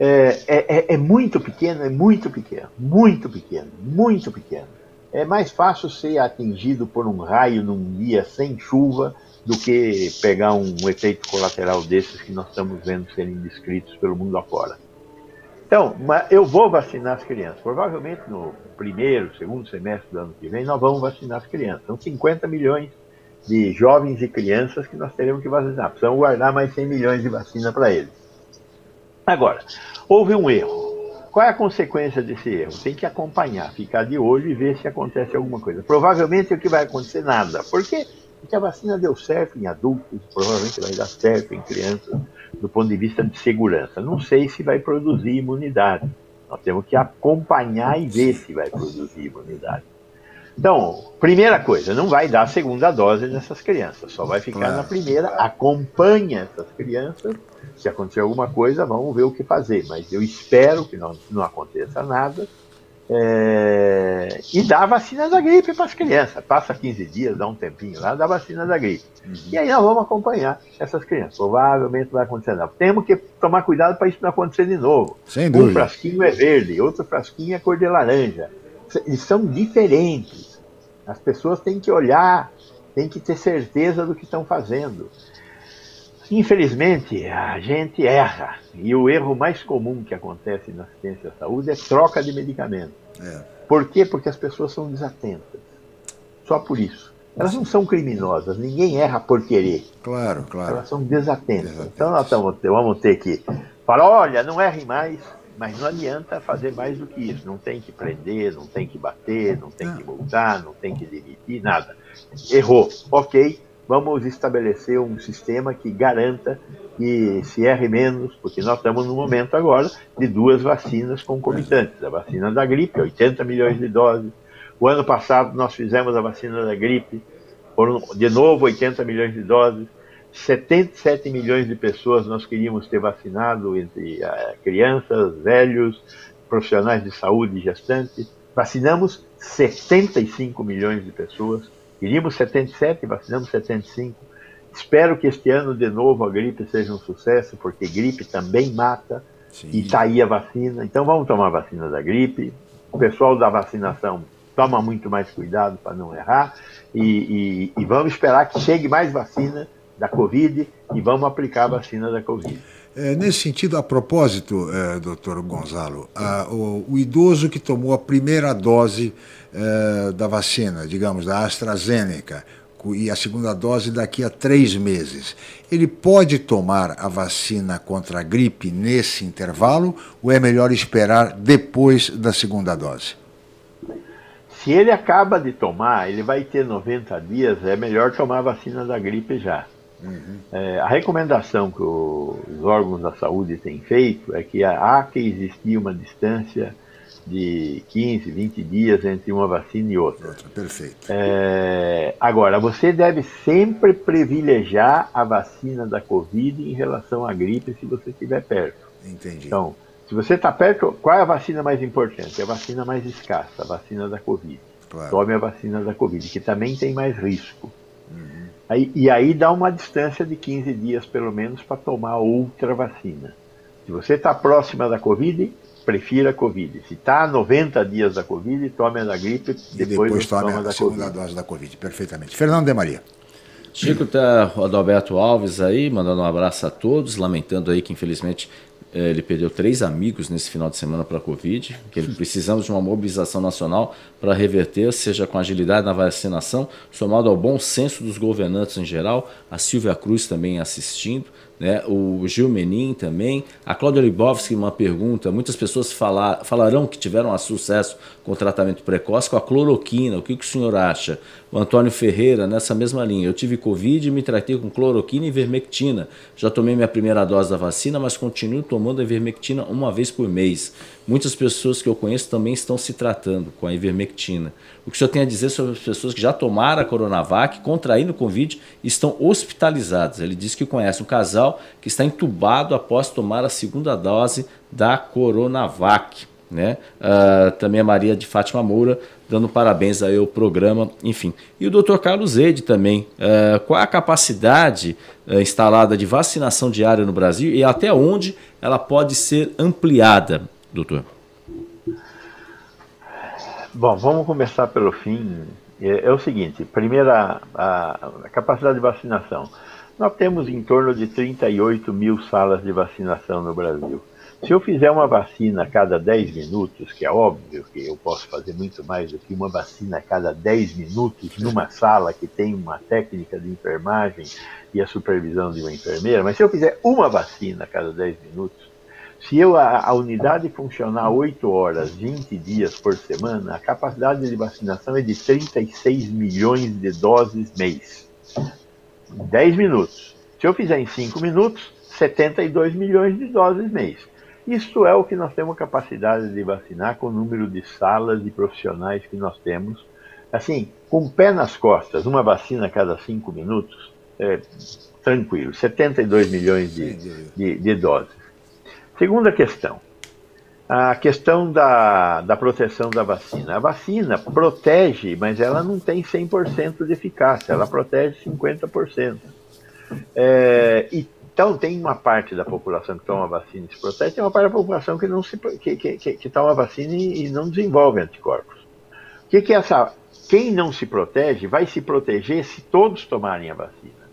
é, é- é- é muito pequeno, é muito pequeno, muito pequeno, muito pequeno. É mais fácil ser atingido por um raio num dia sem chuva do que pegar um efeito colateral desses que nós estamos vendo serem descritos pelo mundo afora. Então, eu vou vacinar as crianças. Provavelmente no primeiro, segundo semestre do ano que vem, nós vamos vacinar as crianças. São 50 milhões de jovens e crianças que nós teremos que vacinar. Precisamos guardar mais 100 milhões de vacina para eles. Agora, houve um erro. Qual é a consequência desse erro? Tem que acompanhar, ficar de olho e ver se acontece alguma coisa. Provavelmente o que vai acontecer nada. Por Porque a vacina deu certo em adultos, provavelmente vai dar certo em crianças, do ponto de vista de segurança. Não sei se vai produzir imunidade. Nós temos que acompanhar e ver se vai produzir imunidade. Então, primeira coisa, não vai dar a segunda dose nessas crianças, só vai ficar Claro. na primeira, acompanha essas crianças, se acontecer alguma coisa, vamos ver o que fazer, mas eu espero que não, não aconteça nada, é, e dá a vacina da gripe para as crianças, passa 15 dias, dá um tempinho lá, dá a vacina da gripe, e aí nós vamos acompanhar essas crianças, provavelmente não vai acontecer nada, temos que tomar cuidado para isso não acontecer de novo, Sem um dúvida. frasquinho é verde, outro frasquinho é cor de laranja. Eles são diferentes. As pessoas têm que olhar, têm que ter certeza do que estão fazendo. Infelizmente, a gente erra. E o erro mais comum que acontece na assistência à saúde é troca de medicamento. É. Por quê? Porque as pessoas são desatentas. Só por isso. Elas não são criminosas, ninguém erra por querer Claro, claro. elas são desatentas. Desatentas. Então nós tamo- vamos ter que falar, olha, não erre mais, mas não adianta fazer mais do que isso. Não tem que prender, não tem que bater, não tem que multar, não tem que demitir, nada. Errou. Ok, vamos estabelecer um sistema que garanta que se erre menos, porque nós estamos no momento agora de duas vacinas concomitantes. A vacina da gripe, 80 milhões de doses. O ano passado nós fizemos a vacina da gripe, foram de novo 80 milhões de doses. 77 milhões de pessoas nós queríamos ter vacinado entre eh, crianças, velhos, profissionais de saúde e gestantes. Vacinamos 75 milhões de pessoas. Queríamos 77, vacinamos 75. Espero que este ano, de novo, a gripe seja um sucesso, porque gripe também mata. Sim. E está aí a vacina. Então vamos tomar a vacina da gripe. O pessoal da vacinação toma muito mais cuidado para não errar. E, e, e, vamos esperar que chegue mais vacina da Covid e vamos aplicar a vacina da Covid. É, nesse sentido, a propósito, é, doutor Gonzalo, a, o, o, idoso que tomou a primeira dose é, da vacina, digamos, da AstraZeneca, e a segunda dose daqui a três meses. Ele pode tomar a vacina contra a gripe nesse intervalo ou é melhor esperar depois da segunda dose? Se ele acaba de tomar, ele vai ter 90 dias, é melhor tomar a vacina da gripe já. Uhum. É, a recomendação que os órgãos da saúde têm feito é que há que existir uma distância de 15, 20 dias entre uma vacina e outra. outra perfeito. É, agora, você deve sempre privilegiar a vacina da Covid em relação à gripe se você estiver perto. Entendi. Então, se você está perto, qual é a vacina mais importante? É a vacina mais escassa, a vacina da Covid. Claro. Tome a vacina da Covid, que também tem mais risco. Uhum. Aí, e aí dá uma distância de 15 dias, pelo menos, para tomar outra vacina. Se você está próxima da Covid, prefira a Covid. Se está a 90 dias da Covid, tome a da gripe, e depois, depois tome a, a segunda COVID. dose da Covid. Perfeitamente. Fernando de Maria. Chico, tá o Adalberto Alves aí, mandando um abraço a todos, lamentando aí que infelizmente ele perdeu três amigos nesse final de semana para a Covid, que precisamos de uma mobilização nacional para reverter, seja com agilidade na vacinação, somado ao bom senso dos governantes em geral, a Silvia Cruz também assistindo, né? o Gil Menin também, a Cláudia Libovski, uma pergunta, muitas pessoas falar, falarão que tiveram sucesso com o tratamento precoce com a cloroquina, o que, que o senhor acha? O Antônio Ferreira, nessa mesma linha, eu tive Covid e me tratei com cloroquina e ivermectina, já tomei minha primeira dose da vacina, mas continuo tomando a ivermectina uma vez por mês. Muitas pessoas que eu conheço também estão se tratando com a ivermectina. O que o senhor tem a dizer sobre as pessoas que já tomaram a Coronavac, contraindo Covid e estão hospitalizadas? Ele disse que conhece um casal que está entubado após tomar a segunda dose da Coronavac. Né? Uh, também a Maria de Fátima Moura dando parabéns aí ao programa, enfim. E o Dr. Carlos Ede também. Uh, qual é a capacidade uh, instalada de vacinação diária no Brasil e até onde ela pode ser ampliada? Doutor? Bom, vamos começar pelo fim. É, é o seguinte: primeira, a, a, capacidade de vacinação. Nós temos em torno de 38 mil salas de vacinação no Brasil. Se eu fizer uma vacina a cada 10 minutos, que é óbvio que eu posso fazer muito mais do que uma vacina a cada 10 minutos numa sala que tem uma técnica de enfermagem e a supervisão de uma enfermeira, mas se eu fizer uma vacina a cada 10 minutos, se eu, a, a, unidade funcionar 8 horas, 20 dias por semana, a capacidade de vacinação é de 36 milhões de doses mês. 10 minutos. Se eu fizer em 5 minutos, 72 milhões de doses mês. Isto é o que nós temos capacidade de vacinar com o número de salas e profissionais que nós temos. Assim, com o pé nas costas, uma vacina a cada 5 minutos, é, tranquilo, 72 milhões de, de, de doses. Segunda questão, a questão da, da proteção da vacina. A vacina protege, mas ela não tem 100% de eficácia, ela protege 50%. É, então, tem uma parte da população que toma vacina e se protege, tem uma parte da população que, não se, que, que, que, toma vacina e, não desenvolve anticorpos. O que, que é essa? Quem não se protege vai se proteger se todos tomarem a vacina.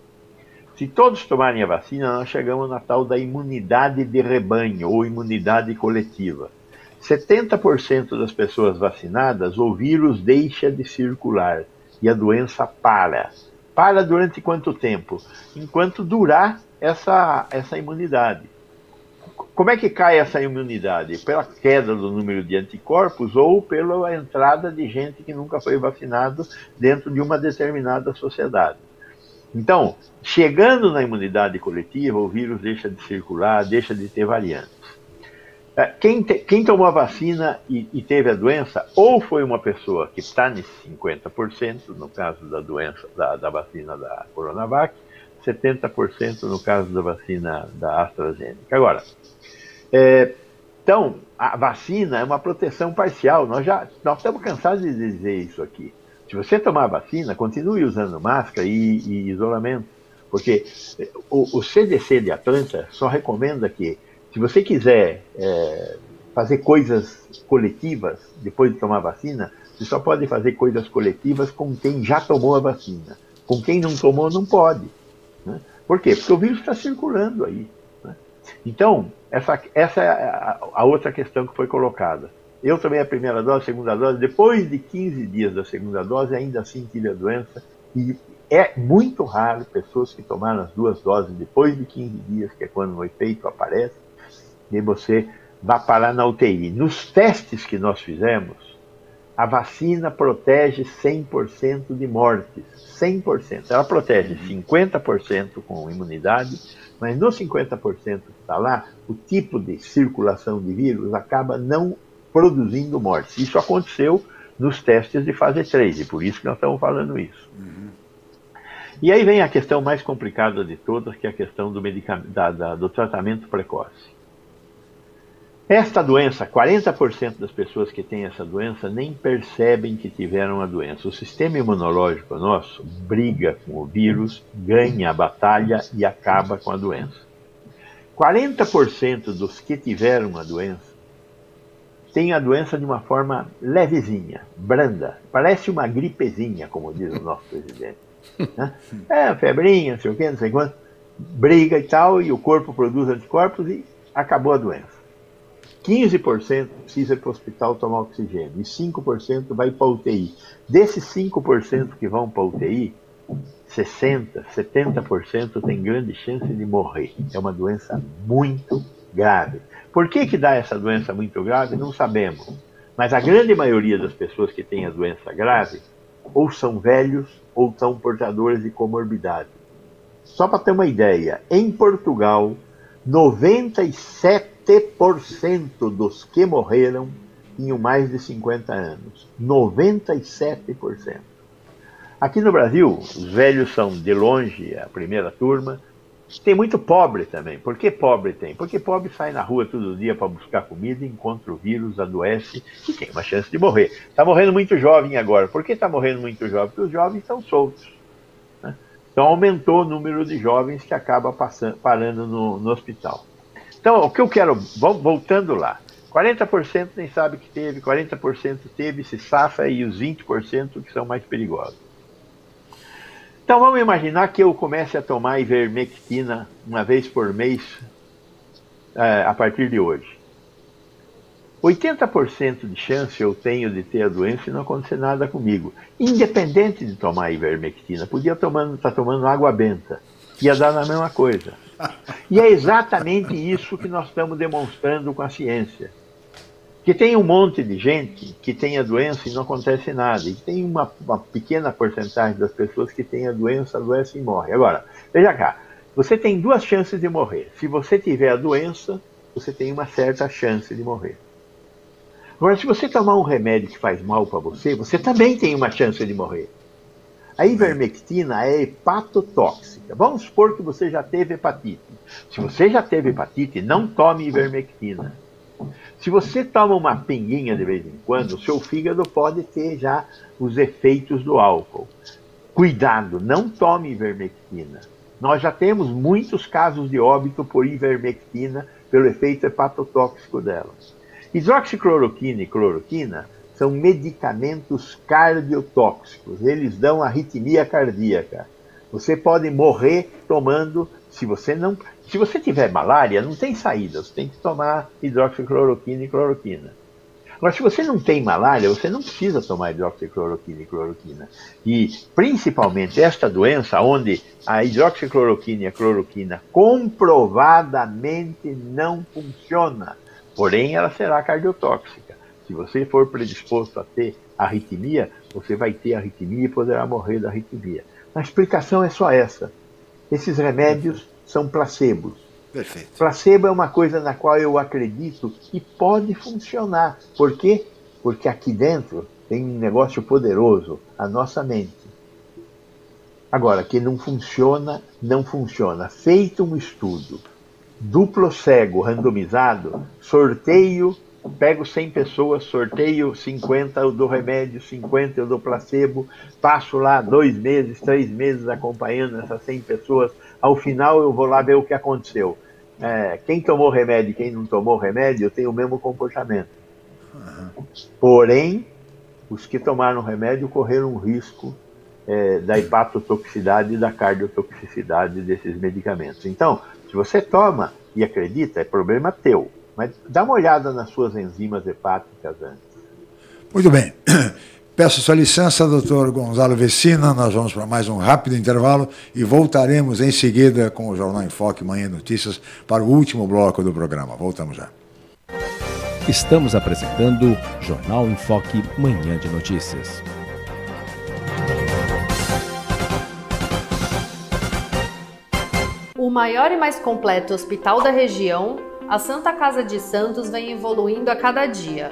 Se todos tomarem a vacina, nós chegamos na tal da imunidade de rebanho ou imunidade coletiva. 70% das pessoas vacinadas, o vírus deixa de circular e a doença para. Para durante quanto tempo? Enquanto durar essa, essa imunidade. Como é que cai essa imunidade? Pela queda do número de anticorpos ou pela entrada de gente que nunca foi vacinado dentro de uma determinada sociedade. Então, chegando na imunidade coletiva, o vírus deixa de circular, deixa de ter variantes. É, quem, te, quem tomou a vacina e, e, teve a doença, ou foi uma pessoa que está nesse 50%, no caso da doença, da, da vacina da Coronavac, 70% no caso da vacina da AstraZeneca. Agora, é, Então, a vacina é uma proteção parcial. Nós já nós estamos cansados de dizer isso aqui. Se você tomar vacina, continue usando máscara e, e isolamento. Porque o, o, CDC de Atlanta só recomenda que, se você quiser é, fazer coisas coletivas depois de tomar vacina, você só pode fazer coisas coletivas com quem já tomou a vacina. Com quem não tomou, não pode. Né? Por quê? Porque o vírus está circulando aí. Né? Então, essa, essa é a, a, outra questão que foi colocada. Eu tomei a primeira dose, a segunda dose, depois de 15 dias da segunda dose, ainda assim tive a doença. E é muito raro pessoas que tomaram as duas doses depois de 15 dias, que é quando o efeito aparece, e você vai parar na UTI. Nos testes que nós fizemos, a vacina protege 100% de mortes. 100%. Ela protege 50% com imunidade, mas no 50% que está lá, o tipo de circulação de vírus acaba não produzindo mortes. Isso aconteceu nos testes de fase 3, e por isso que nós estamos falando isso. Uhum. E aí vem a questão mais complicada de todas, que é a questão do, da, da, do tratamento precoce. Esta doença, 40% das pessoas que têm essa doença nem percebem que tiveram a doença. O sistema imunológico nosso briga com o vírus, ganha a batalha e acaba com a doença. 40% dos que tiveram a doença têm a doença de uma forma levezinha, branda. Parece uma gripezinha, como diz o nosso presidente. Né? É, febrinha, não sei o quê, não sei quanto. Briga e tal, e o corpo produz anticorpos e acabou a doença. 15% precisa ir para o hospital tomar oxigênio e 5% vai para a UTI. Desses 5% que vão para a UTI, 60%, 70% tem grande chance de morrer. É uma doença muito grave. Por que, que dá essa doença muito grave? Não sabemos. Mas a grande maioria das pessoas que têm a doença grave ou são velhos ou são portadores de comorbidade. Só para ter uma ideia, em Portugal, 97 97% dos que morreram tinham mais de 50 anos. 97%. Aqui no Brasil, os velhos são de longe a primeira turma. Tem muito pobre também. Por que pobre tem? Porque pobre sai na rua todo dia para buscar comida, encontra o vírus, adoece e tem uma chance de morrer. Está morrendo muito jovem agora. Por que está morrendo muito jovem? Porque os jovens estão soltos. Né? Então aumentou o número de jovens que acaba passando, parando no, no hospital. Então, o que eu quero, voltando lá, 40% nem sabe que teve, 40% teve, se safa e os 20% que são mais perigosos. Então vamos imaginar que eu comece a tomar ivermectina uma vez por mês é, a partir de hoje. 80% de chance eu tenho de ter a doença e não acontecer nada comigo. Independente de tomar ivermectina, podia estar tomando, tá tomando água benta, ia dar na mesma coisa. E é exatamente isso que nós estamos demonstrando com a ciência. Que tem um monte de gente que tem a doença e não acontece nada. E tem uma, uma pequena porcentagem das pessoas que tem a doença, adoece e morre. Agora, veja cá, você tem duas chances de morrer. Se você tiver a doença, você tem uma certa chance de morrer. Agora, se você tomar um remédio que faz mal para você, você também tem uma chance de morrer. A ivermectina é hepatotóxica. Vamos supor que você já teve hepatite. Se você já teve hepatite, não tome ivermectina. Se você toma uma pinguinha de vez em quando, o seu fígado pode ter já os efeitos do álcool. Cuidado, não tome ivermectina. Nós já temos muitos casos de óbito por ivermectina pelo efeito hepatotóxico dela. Hidroxicloroquina e cloroquina são medicamentos cardiotóxicos. Eles dão arritmia cardíaca. Você pode morrer tomando, se você não, se você tiver malária, não tem saída, você tem que tomar hidroxicloroquina e cloroquina. Agora, se você não tem malária, você não precisa tomar hidroxicloroquina e cloroquina. E, principalmente, esta doença, onde a hidroxicloroquina e a cloroquina comprovadamente não funciona, porém ela será cardiotóxica. Se você for predisposto a ter arritmia, você vai ter arritmia e poderá morrer da arritmia. A explicação é só essa. Esses remédios são placebos. Perfeito. Placebo é uma coisa na qual eu acredito e pode funcionar. Por quê? Porque aqui dentro tem um negócio poderoso, a nossa mente. Agora, que não funciona, não funciona. Feito um estudo duplo cego, randomizado, sorteio, pego 100 pessoas, sorteio 50 do remédio, 50 do placebo, passo lá dois meses, três meses acompanhando essas 100 pessoas, ao final eu vou lá ver o que aconteceu. É, quem tomou remédio e quem não tomou remédio tem o mesmo comportamento. Porém, os que tomaram remédio correram um risco é, da hepatotoxicidade e da cardiotoxicidade desses medicamentos. Então, se você toma e acredita, é problema teu. Mas dá uma olhada nas suas enzimas hepáticas antes. Muito bem. Peço sua licença, doutor Gonzalo Vecina. Nós vamos para mais um rápido intervalo e voltaremos em seguida com o Jornal em Foque Manhã Notícias para o último bloco do programa. Voltamos já. Estamos apresentando Jornal em Foque Manhã de Notícias. O maior e mais completo hospital da região, a Santa Casa de Santos vem evoluindo a cada dia,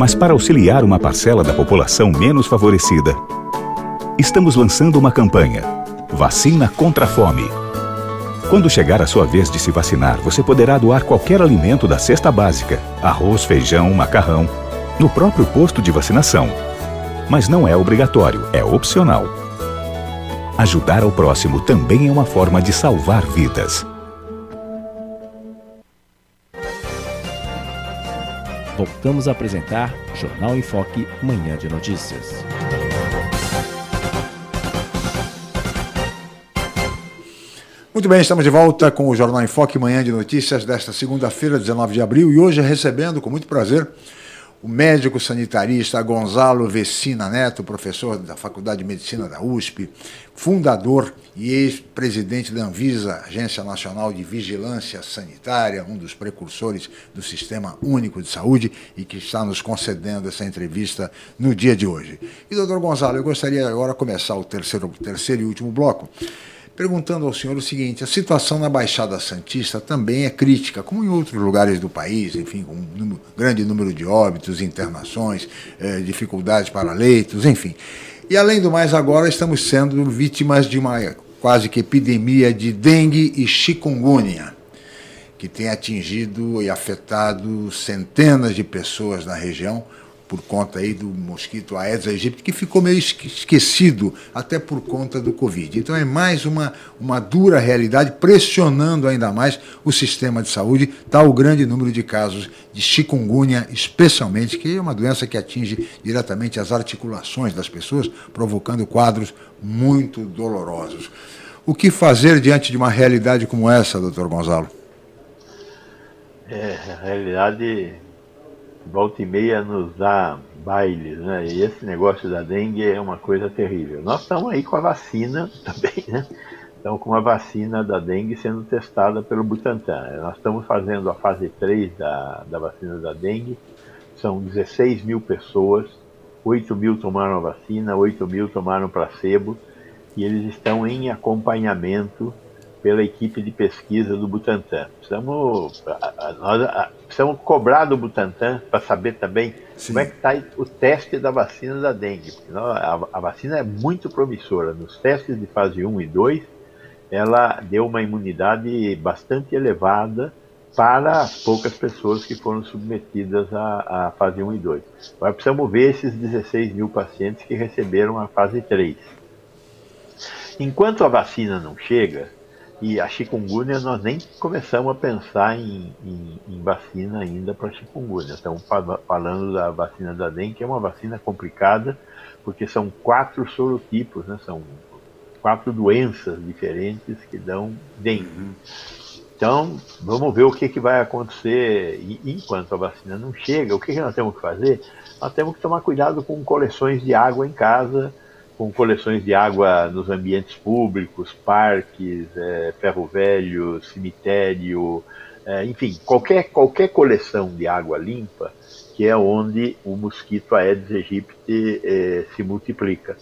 Mas para auxiliar uma parcela da população menos favorecida, estamos lançando uma campanha: Vacina contra a Fome. Quando chegar a sua vez de se vacinar, você poderá doar qualquer alimento da cesta básica, arroz, feijão, macarrão, no próprio posto de vacinação. Mas não é obrigatório, é opcional. Ajudar ao próximo também é uma forma de salvar vidas. Voltamos a apresentar Jornal em Foque, Manhã de Notícias. Muito bem, estamos de volta com o Jornal em Foque, Manhã de Notícias desta segunda-feira, 19 de abril, e hoje recebendo com muito prazer o médico sanitarista Gonzalo Vecina Neto, professor da Faculdade de Medicina da USP, fundador e ex-presidente da Anvisa, Agência Nacional de Vigilância Sanitária, um dos precursores do Sistema Único de Saúde e que está nos concedendo essa entrevista no dia de hoje. E, doutor Gonzalo, eu gostaria agora de começar o terceiro, terceiro e último bloco perguntando ao senhor o seguinte: a situação na Baixada Santista também é crítica, como em outros lugares do país, enfim, com um grande número de óbitos, internações, eh, dificuldades para leitos, enfim. E além do mais, agora estamos sendo vítimas de uma quase que epidemia de dengue e chikungunya, que tem atingido e afetado centenas de pessoas na região por conta aí do mosquito Aedes aegypti, que ficou meio esquecido até por conta do Covid. Então é mais uma, uma dura realidade, pressionando ainda mais o sistema de saúde, tal o grande número de casos de chikungunya, especialmente, que é uma doença que atinge diretamente as articulações das pessoas, provocando quadros muito dolorosos. O que fazer diante de uma realidade como essa, doutor Gonzalo? É, a realidade volta e meia nos dá bailes, né? E esse negócio da dengue é uma coisa terrível. Nós estamos aí com a vacina também, né? Estamos com a vacina da dengue sendo testada pelo Butantan. Nós estamos fazendo a fase 3 da, da vacina da dengue. São 16 mil pessoas, 8 mil tomaram a vacina, 8 mil tomaram placebo, e eles estão em acompanhamento pela equipe de pesquisa do Butantan. Precisamos, nós, precisamos cobrar do Butantan para saber também Sim. como é que está o teste da vacina da dengue. Porque a, a, vacina é muito promissora. Nos testes de fase 1 e 2, ela deu uma imunidade bastante elevada para as poucas pessoas que foram submetidas à, à fase 1 e 2. Agora precisamos ver esses 16 mil pacientes que receberam a fase 3. Enquanto a vacina não chega, e a chikungunya nós nem começamos a pensar em, em, em vacina ainda para chikungunya. Estamos falando da vacina da dengue, que é uma vacina complicada, porque são quatro sorotipos, né? são quatro doenças diferentes que dão dengue. Uhum. Então, vamos ver o que, que vai acontecer e, enquanto a vacina não chega. O que, que nós temos que fazer? Nós temos que tomar cuidado com coleções de água em casa, com coleções de água nos ambientes públicos, parques, é, ferro velho, cemitério, é, enfim, qualquer, qualquer coleção de água limpa, que é onde o mosquito Aedes aegypti é, se multiplica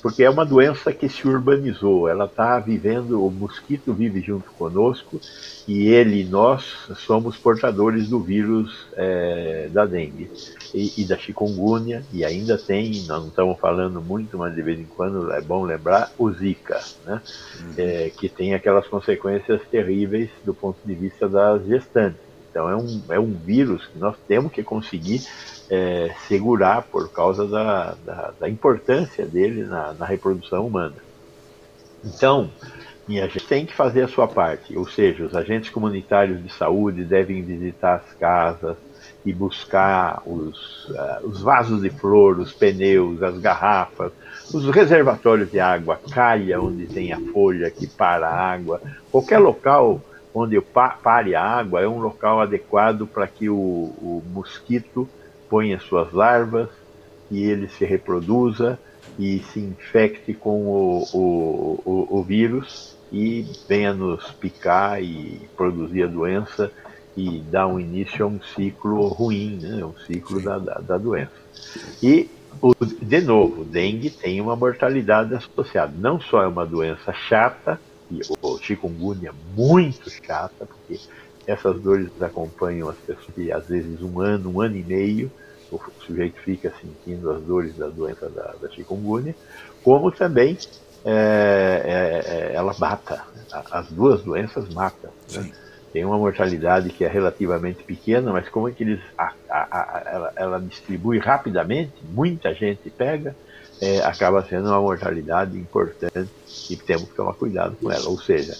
porque é uma doença que se urbanizou. Ela está vivendo, o mosquito vive junto conosco e ele e nós somos portadores do vírus é, da dengue e, e, da chikungunya. E ainda tem, nós não estamos falando muito, mas de vez em quando é bom lembrar, o Zika, né? Uhum. É, que tem aquelas consequências terríveis do ponto de vista das gestantes. Então é um, é um vírus que nós temos que conseguir é, segurar por causa da, da, da importância dele na, na, reprodução humana. Então, a gente tem que fazer a sua parte, ou seja, os agentes comunitários de saúde devem visitar as casas e buscar os, uh, os vasos de flor, os pneus, as garrafas, os reservatórios de água, calha onde tem a folha que para a água, qualquer local onde pare a água é um local adequado para que o, o mosquito as suas larvas e ele se reproduza e se infecte com o, o, o, o vírus e venha nos picar e produzir a doença e dar um início a um ciclo ruim, né? um ciclo da, da, da, doença. E, o, de novo, dengue tem uma mortalidade associada. Não só é uma doença chata, e o chikungunya muito chata, porque essas dores acompanham as pessoas às vezes um ano, um ano e meio, o sujeito fica sentindo as dores da doença da, da chikungunya, como também é, é, é ela mata, as duas doenças matam. Né? Tem uma mortalidade que é relativamente pequena, mas como é que eles, a, a, a, ela, ela distribui rapidamente, muita gente pega, é, acaba sendo uma mortalidade importante e temos que tomar cuidado com ela. Ou seja,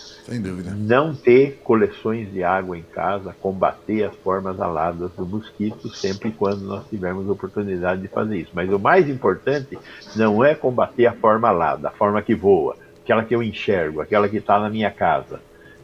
não ter coleções de água em casa, combater as formas aladas do mosquito sempre quando nós tivermos oportunidade de fazer isso. Mas o mais importante não é combater a forma alada, a forma que voa, aquela que eu enxergo, aquela que está na minha casa.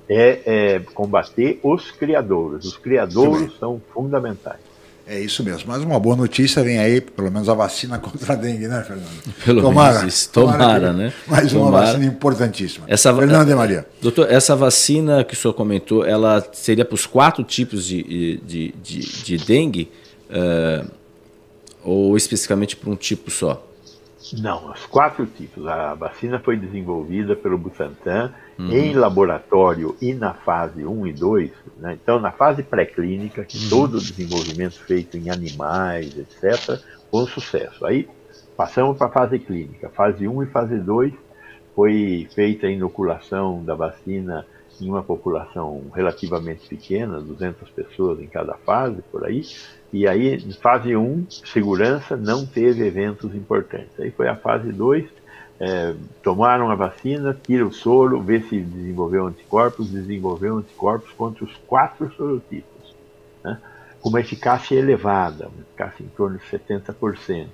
É, é, combater os criadores. Os criadores são fundamentais. É isso mesmo. Mas uma boa notícia vem aí, pelo menos a vacina contra a dengue, né, Fernando? Pelo tomara, menos isso. Tomara, tomara né? Mais tomara. uma vacina importantíssima. Essa, Fernando e Maria. Doutor, essa vacina que o senhor comentou, ela seria para os quatro tipos de, de, de, de dengue? Uh, ou especificamente para um tipo só? Não, os quatro tipos. A vacina foi desenvolvida pelo Butantan uhum. em laboratório e na fase 1 e 2. Né? Então, na fase pré-clínica, que uhum. todo o desenvolvimento feito em animais, etc., com sucesso. Aí passamos para a fase clínica. Fase 1 e fase 2 foi feita a inoculação da vacina em uma população relativamente pequena, 200 pessoas em cada fase, por aí, e aí, fase 1, segurança, não teve eventos importantes. Aí foi a fase 2, é, tomaram a vacina, tira o soro, vê se desenvolveu anticorpos, desenvolveu anticorpos contra os quatro sorotipos, né? com uma eficácia elevada, uma eficácia em torno de 70%,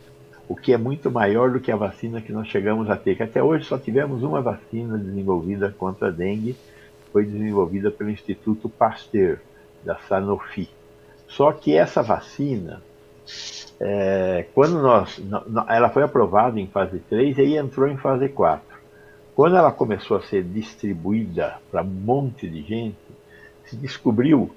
o que é muito maior do que a vacina que nós chegamos a ter, que até hoje só tivemos uma vacina desenvolvida contra a dengue, foi desenvolvida pelo Instituto Pasteur, da Sanofi. Só que essa vacina, é, quando nós, ela foi aprovada em fase 3 e entrou em fase 4. Quando ela começou a ser distribuída para um monte de gente, se descobriu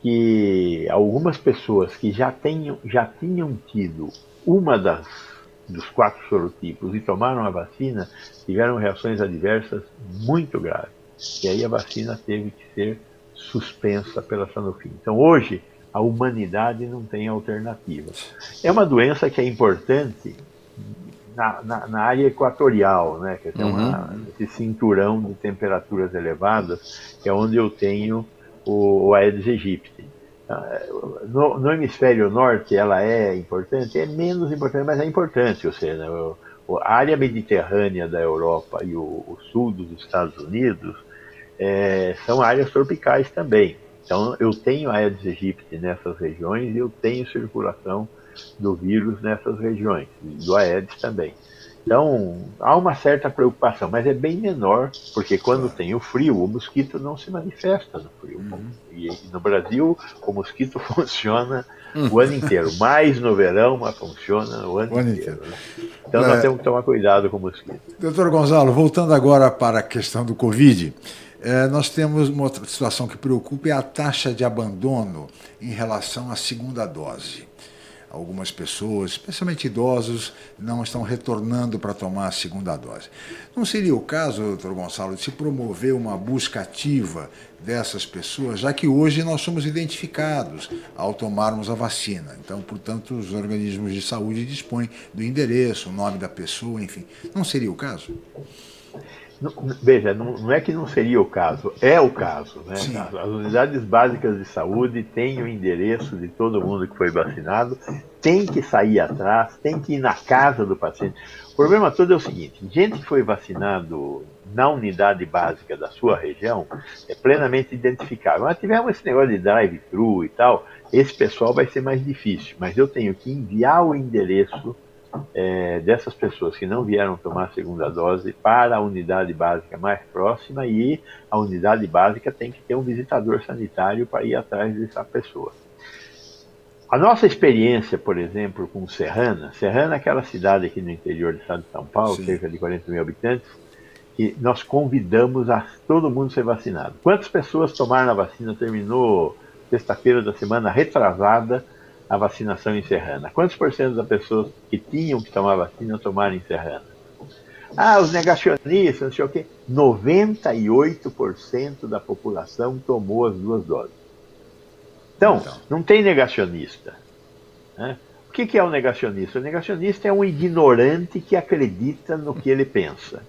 que algumas pessoas que já, tenham, já tinham tido uma das dos quatro sorotipos e tomaram a vacina tiveram reações adversas muito graves. E aí a vacina teve que ser suspensa pela Sanofi. Então hoje a humanidade não tem alternativa. É uma doença que é importante na, na, na área equatorial, né? Que tem uma, uhum. esse cinturão de temperaturas elevadas, que é onde eu tenho o, o Aedes aegypti. Ah, no, no, hemisfério norte ela é importante, é menos importante, mas é importante, ou seja, a área mediterrânea da Europa e o, o sul dos Estados Unidos é, são áreas tropicais também. Então, eu tenho Aedes aegypti nessas regiões e eu tenho circulação do vírus nessas regiões, do Aedes também. Então, há uma certa preocupação, mas é bem menor, porque quando tem o frio, o mosquito não se manifesta no frio. Uhum. E no Brasil, o mosquito funciona uhum. o ano inteiro. Mais no verão, mas funciona o ano, o ano inteiro. inteiro. Né? Então, é... nós temos que tomar cuidado com o mosquito. Doutor Gonzalo, voltando agora para a questão do Covid, É, nós temos uma outra situação que preocupa é a taxa de abandono em relação à segunda dose. Algumas pessoas, especialmente idosos, não estão retornando para tomar a segunda dose. Não seria o caso, doutor Gonçalo, de se promover uma busca ativa dessas pessoas, já que hoje nós somos identificados ao tomarmos a vacina. Então, portanto, os organismos de saúde dispõem do endereço, o nome da pessoa, enfim. Não seria o caso? Veja, não, não, é que não seria o caso, é o caso. Né? As, as, unidades básicas de saúde têm o endereço de todo mundo que foi vacinado, tem que sair atrás, tem que ir na casa do paciente. O problema todo é o seguinte: gente que foi vacinado na unidade básica da sua região é plenamente identificável. Mas tivemos esse negócio de drive-thru e tal, esse pessoal vai ser mais difícil, mas eu tenho que enviar o endereço é, dessas pessoas que não vieram tomar a segunda dose para a unidade básica mais próxima e a unidade básica tem que ter um visitador sanitário para ir atrás dessa pessoa. A nossa experiência, por exemplo, com Serrana, Serrana é aquela cidade aqui no interior do estado de São Paulo, Sim. cerca de 40 mil habitantes, que nós convidamos a todo mundo ser vacinado. Quantas pessoas tomaram a vacina? Terminou sexta-feira da semana retrasada, a vacinação em Serrana? Quantos por cento das pessoas que tinham que tomar vacina tomaram em Serrana? Ah, os negacionistas, não sei o quê. 98% da população tomou as duas doses. Então, então. não tem negacionista. Né? O que, é o um negacionista? O negacionista é um ignorante que acredita no que ele pensa.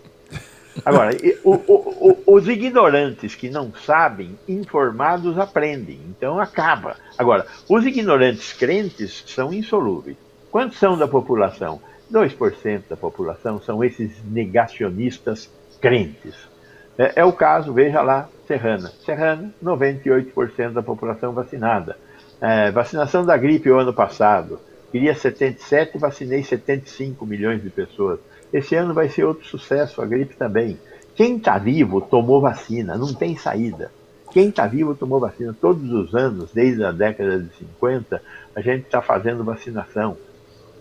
Agora, o, o, o, os ignorantes que não sabem, informados aprendem. Então acaba. Agora, os ignorantes crentes são insolúveis. Quantos são da população? 2% da população são esses negacionistas crentes. É, é, o caso, veja lá, Serrana. Serrana, 98% da população vacinada. É, vacinação da gripe o ano passado. Queria 77, vacinei 75 milhões de pessoas. Esse ano vai ser outro sucesso, a gripe também. Quem está vivo tomou vacina, não tem saída. Quem está vivo tomou vacina. Todos os anos, desde a década de 50, a gente está fazendo vacinação.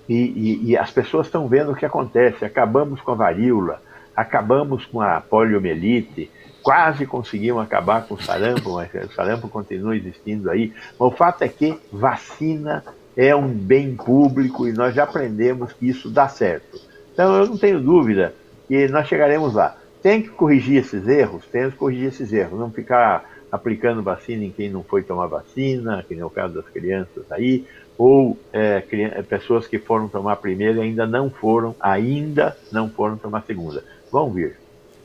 E, e, e as pessoas estão vendo o que acontece. Acabamos com a varíola, acabamos com a poliomielite, quase conseguimos acabar com o sarampo, mas o sarampo continua existindo aí. Mas o fato é que vacina é um bem público e nós já aprendemos que isso dá certo. Então eu não tenho dúvida que nós chegaremos lá. Tem que corrigir esses erros? Temos que corrigir esses erros. Não ficar aplicando vacina em quem não foi tomar vacina, que nem o caso das crianças aí, ou é, é pessoas que foram tomar a primeira e ainda não foram, ainda não foram tomar a segunda. Vão vir.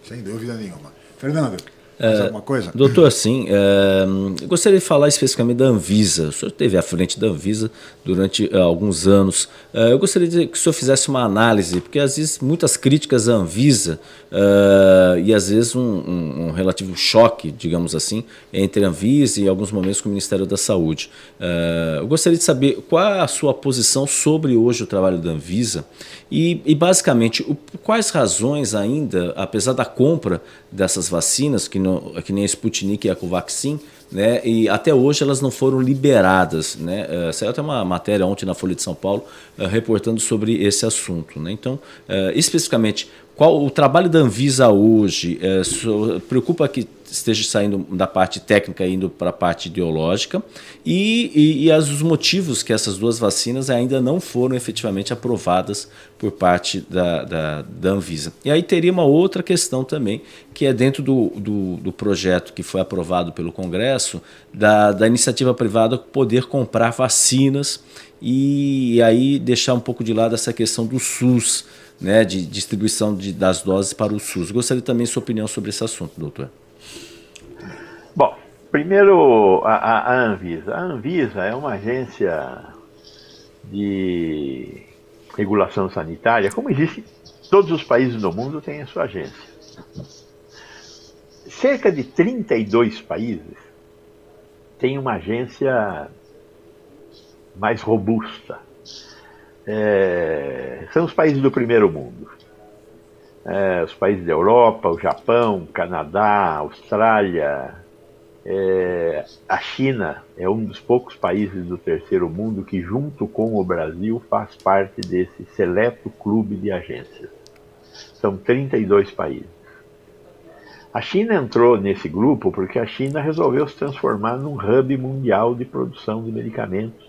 Sem dúvida nenhuma. Fernando. Mais alguma coisa? Doutor, sim. É, gostaria de falar especificamente da Anvisa. O senhor esteve à frente da Anvisa durante uh, alguns anos. Eu gostaria de que o senhor fizesse uma análise, porque às vezes muitas críticas à Anvisa e às vezes um, um, um, relativo choque, digamos assim, entre a Anvisa e alguns momentos com o Ministério da Saúde. eu gostaria de saber qual é a sua posição sobre hoje o trabalho da Anvisa e, e basicamente, o, quais razões ainda, apesar da compra dessas vacinas, que, que nem a Sputnik e a Covaxin, né, e até hoje elas não foram liberadas. Né? Uh, saiu até uma matéria ontem na Folha de São Paulo uh, reportando sobre esse assunto. Né? Então, uh, especificamente, qual o trabalho da Anvisa hoje? Preocupa que esteja saindo da parte técnica indo para a parte ideológica e, e, e as, os motivos que essas duas vacinas ainda não foram efetivamente aprovadas por parte da, da, da Anvisa. E aí teria uma outra questão também, que é dentro do, do, do projeto que foi aprovado pelo Congresso, da, da iniciativa privada poder comprar vacinas e, e aí deixar um pouco de lado essa questão do SUS né, de distribuição de, das doses para o SUS. Gostaria também sua opinião sobre esse assunto, doutor. Bom, primeiro a, a, Anvisa. A Anvisa é uma agência de regulação sanitária, como existe todos os países do mundo têm a sua agência. Cerca de 32 países têm uma agência mais robusta, é, são os países do primeiro mundo. É, os países da Europa, o Japão, Canadá, Austrália, é, a China é um dos poucos países do terceiro mundo que, junto com o Brasil, faz parte desse seleto clube de agências. São 32 países. A China entrou nesse grupo porque a China resolveu se transformar num hub mundial de produção de medicamentos.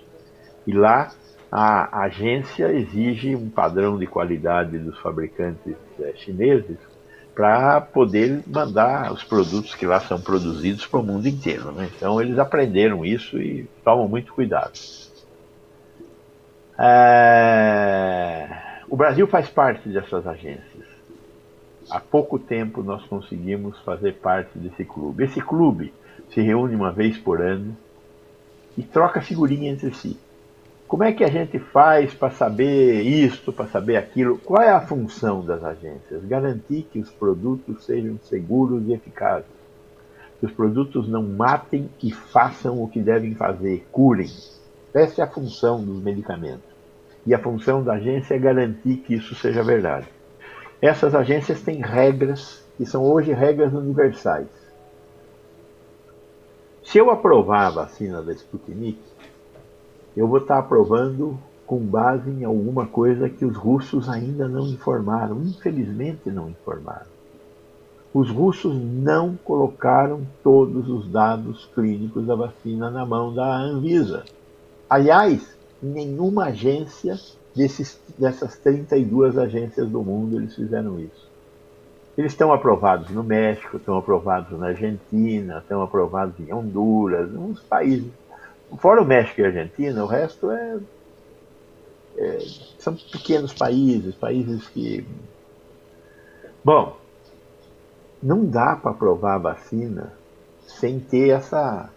E lá a agência exige um padrão de qualidade dos fabricantes é, chineses para poder mandar os produtos que lá são produzidos para o mundo inteiro. Né? Então eles aprenderam isso e tomam muito cuidado. É... O Brasil faz parte dessas agências. Há pouco tempo nós conseguimos fazer parte desse clube. Esse clube se reúne uma vez por ano e troca figurinha entre si. Como é que a gente faz para saber isto, para saber aquilo? Qual é a função das agências? Garantir que os produtos sejam seguros e eficazes. Que os produtos não matem e façam o que devem fazer, curem. Essa é a função dos medicamentos. E a função da agência é garantir que isso seja verdade. Essas agências têm regras, que são hoje regras universais. Se eu aprovar a vacina da Sputnik, eu vou estar aprovando com base em alguma coisa que os russos ainda não informaram, infelizmente não informaram. Os russos não colocaram todos os dados clínicos da vacina na mão da Anvisa. Aliás, nenhuma agência desses, dessas 32 agências do mundo eles fizeram isso. Eles estão aprovados no México, estão aprovados na Argentina, estão aprovados em Honduras, uns países Fora o México e a Argentina, o resto é, é são pequenos países, países que. Bom, não dá para aprovar a vacina sem ter essa.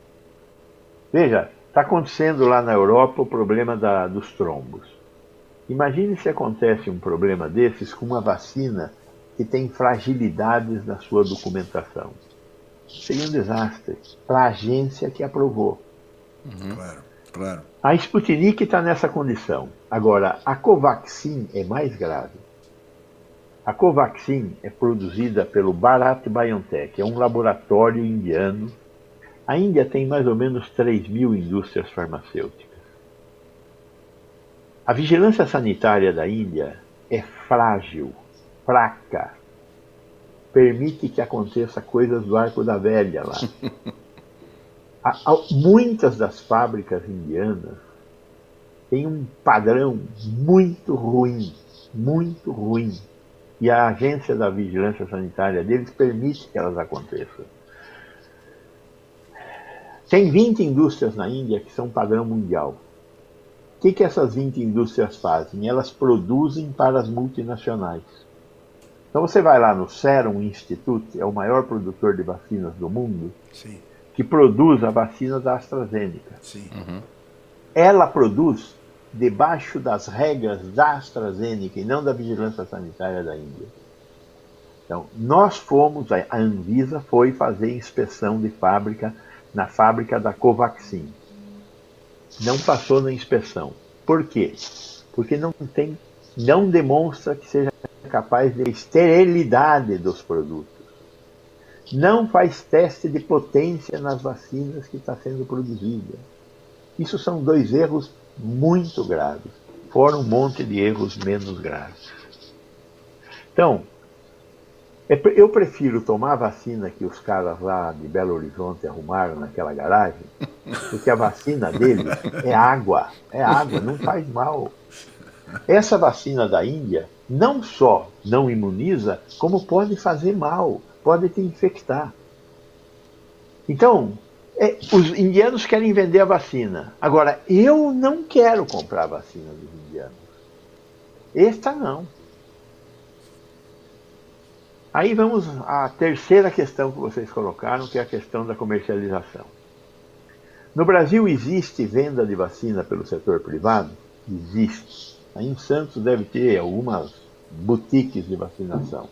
Veja, está acontecendo lá na Europa o problema da, dos trombos. Imagine se acontece um problema desses com uma vacina que tem fragilidades na sua documentação. Seria um desastre para a agência que aprovou. Uhum. Claro, claro. A Sputnik está nessa condição. Agora, a Covaxin é mais grave. A Covaxin é produzida pelo Bharat Biotech, é um laboratório indiano. A Índia tem mais ou menos 3 mil indústrias farmacêuticas. A vigilância sanitária da Índia é frágil, fraca. Permite que aconteça coisas do arco da velha lá. muitas das fábricas indianas têm um padrão muito ruim, muito ruim. E a agência da vigilância sanitária deles permite que elas aconteçam. Tem 20 indústrias na Índia que são padrão mundial. O que, que essas 20 indústrias fazem? Elas produzem para as multinacionais. Então você vai lá no Serum Institute, é o maior produtor de vacinas do mundo. Sim que produz a vacina da AstraZeneca. Sim. Uhum. Ela produz debaixo das regras da AstraZeneca e não da vigilância sanitária da Índia. Então, nós fomos, a Anvisa foi fazer inspeção de fábrica na fábrica da Covaxin. Não passou na inspeção. Por quê? Porque não tem, não demonstra que seja capaz de esterilidade dos produtos não faz teste de potência nas vacinas que está sendo produzida. Isso são dois erros muito graves, fora um monte de erros menos graves. Então, é eu prefiro tomar a vacina que os caras lá de Belo Horizonte arrumaram naquela garagem, porque a vacina deles é água, é água, não faz mal. Essa vacina da Índia não só não imuniza, como pode fazer mal pode te infectar. Então, é, os indianos querem vender a vacina. Agora, eu não quero comprar a vacina dos indianos. Esta não. Aí vamos à terceira questão que vocês colocaram, que é a questão da comercialização. No Brasil existe venda de vacina pelo setor privado? Existe. Aí em Santos deve ter algumas boutiques de vacinação.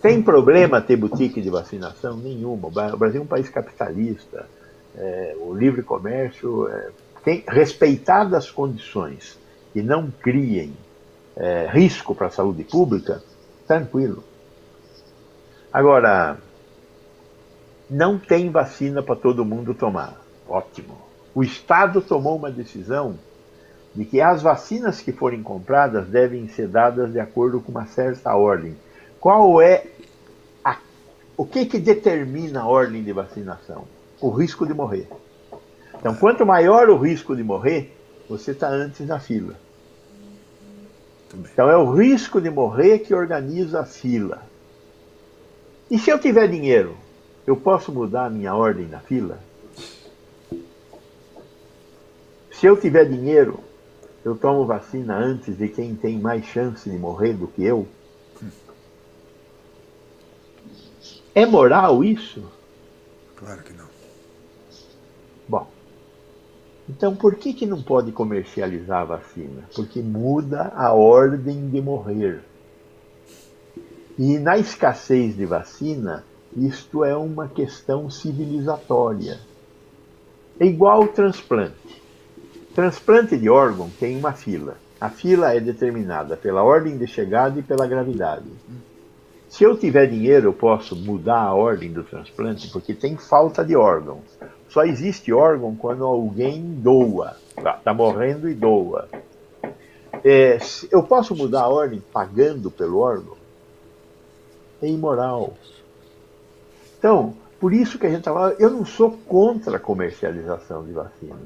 Tem problema ter boutique de vacinação? Nenhuma. O Brasil é um país capitalista. É, o livre comércio é, tem respeitadas as condições que não criem é, risco para a saúde pública, tranquilo. Agora, não tem vacina para todo mundo tomar. Ótimo. O Estado tomou uma decisão de que as vacinas que forem compradas devem ser dadas de acordo com uma certa ordem. Qual é a o que, que determina a ordem de vacinação? O risco de morrer. Então, quanto maior o risco de morrer, você está antes na fila. Então, é o risco de morrer que organiza a fila. E se eu tiver dinheiro, eu posso mudar a minha ordem na fila? Se eu tiver dinheiro, eu tomo vacina antes de quem tem mais chance de morrer do que eu? É moral isso? Claro que não. Bom, então por que, que não pode comercializar a vacina? Porque muda a ordem de morrer. E na escassez de vacina, isto é uma questão civilizatória. É igual ao transplante. Transplante de órgão tem uma fila. A fila é determinada pela ordem de chegada e pela gravidade. Se eu tiver dinheiro, eu posso mudar a ordem do transplante, porque tem falta de órgãos. Só existe órgão quando alguém doa, está tá morrendo e doa. É, eu posso mudar a ordem pagando pelo órgão? É imoral. Então, por isso que a gente estava. Eu não sou contra a comercialização de vacina.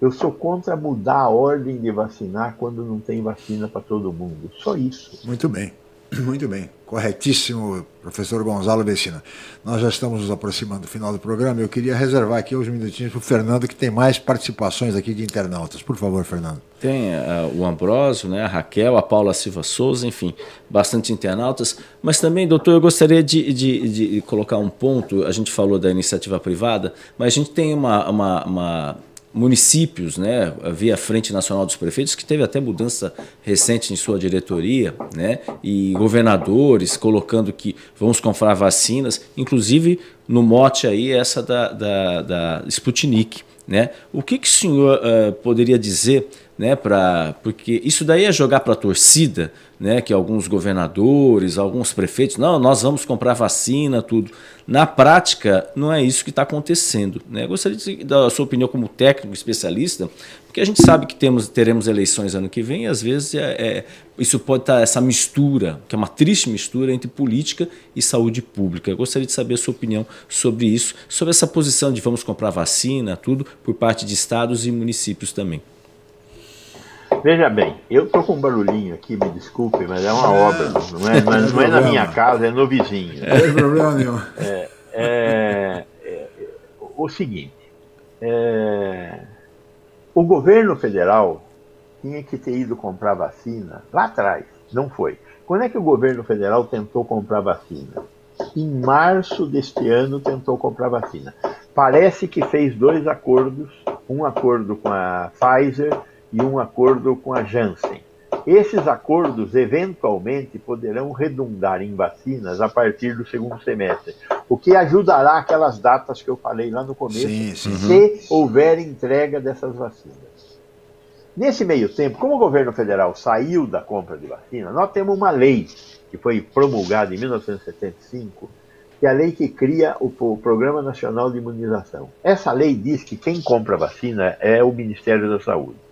Eu sou contra mudar a ordem de vacinar quando não tem vacina para todo mundo. Só isso. Muito bem. Muito bem, corretíssimo, professor Gonzalo Vecina. Nós já estamos nos aproximando do final do programa. Eu queria reservar aqui uns minutinhos para o Fernando, que tem mais participações aqui de internautas. Por favor, Fernando. Tem uh, o Ambrósio, né, a Raquel, a Paula Silva Souza, enfim, bastante internautas. Mas também, doutor, eu gostaria de, de, de colocar um ponto. A gente falou da iniciativa privada, mas a gente tem uma, uma, uma municípios, né, via Frente Nacional dos Prefeitos, que teve até mudança recente em sua diretoria, né, e governadores colocando que vamos comprar vacinas, inclusive no mote aí essa da, da, da Sputnik. Né? O que, que o senhor uh, poderia dizer né, para porque isso daí é jogar para a torcida, né, que alguns governadores, alguns prefeitos, não, nós vamos comprar vacina, tudo. Na prática, não é isso que está acontecendo. Né? Gostaria de dar a sua opinião como técnico, especialista, porque a gente sabe que temos, teremos eleições ano que vem e às vezes é, é, isso pode estar, tá, essa mistura, que é uma triste mistura entre política e saúde pública. Eu gostaria de saber a sua opinião sobre isso, sobre essa posição de vamos comprar vacina, tudo, por parte de estados e municípios também. Veja bem, eu tô com um barulhinho aqui, me desculpe, mas é uma obra, não é, mas não é na minha casa, é no vizinho. Não tem problema nenhum. É, é, é, o seguinte, é, o governo federal tinha que ter ido comprar vacina lá atrás, não foi. Quando é que o governo federal tentou comprar vacina? Em março deste ano tentou comprar vacina. Parece que fez dois acordos, um acordo com a Pfizer e um acordo com a Janssen. Esses acordos, eventualmente, poderão redundar em vacinas a partir do segundo semestre, o que ajudará aquelas datas que eu falei lá no começo, sim, sim. se houver entrega dessas vacinas. Nesse meio tempo, como o governo federal saiu da compra de vacina, nós temos uma lei que foi promulgada em 1975, que é a lei que cria o Programa Nacional de Imunização. Essa lei diz que quem compra vacina é o Ministério da Saúde.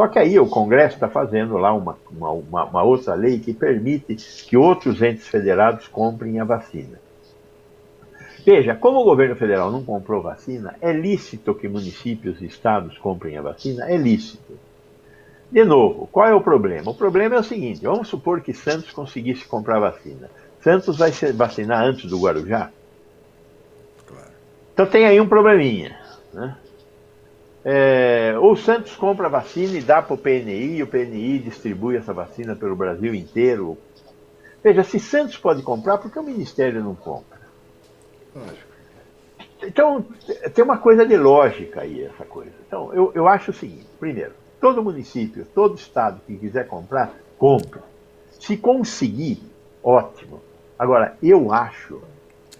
Só que aí o Congresso está fazendo lá uma, uma, uma, outra lei que permite que outros entes federados comprem a vacina. Veja, como o governo federal não comprou vacina, é lícito que municípios e estados comprem a vacina? É lícito. De novo, qual é o problema? O problema é o seguinte: vamos supor que Santos conseguisse comprar vacina. Santos vai se vacinar antes do Guarujá? Claro. Então tem aí um probleminha. Né? É, o Santos compra a vacina e dá para o PNI, e o PNI distribui essa vacina pelo Brasil inteiro. Veja, se Santos pode comprar, por que o Ministério não compra? Então, tem uma coisa de lógica aí, essa coisa. Então, eu, eu acho o seguinte: primeiro, todo município, todo estado que quiser comprar, compra. Se conseguir, ótimo. Agora, eu acho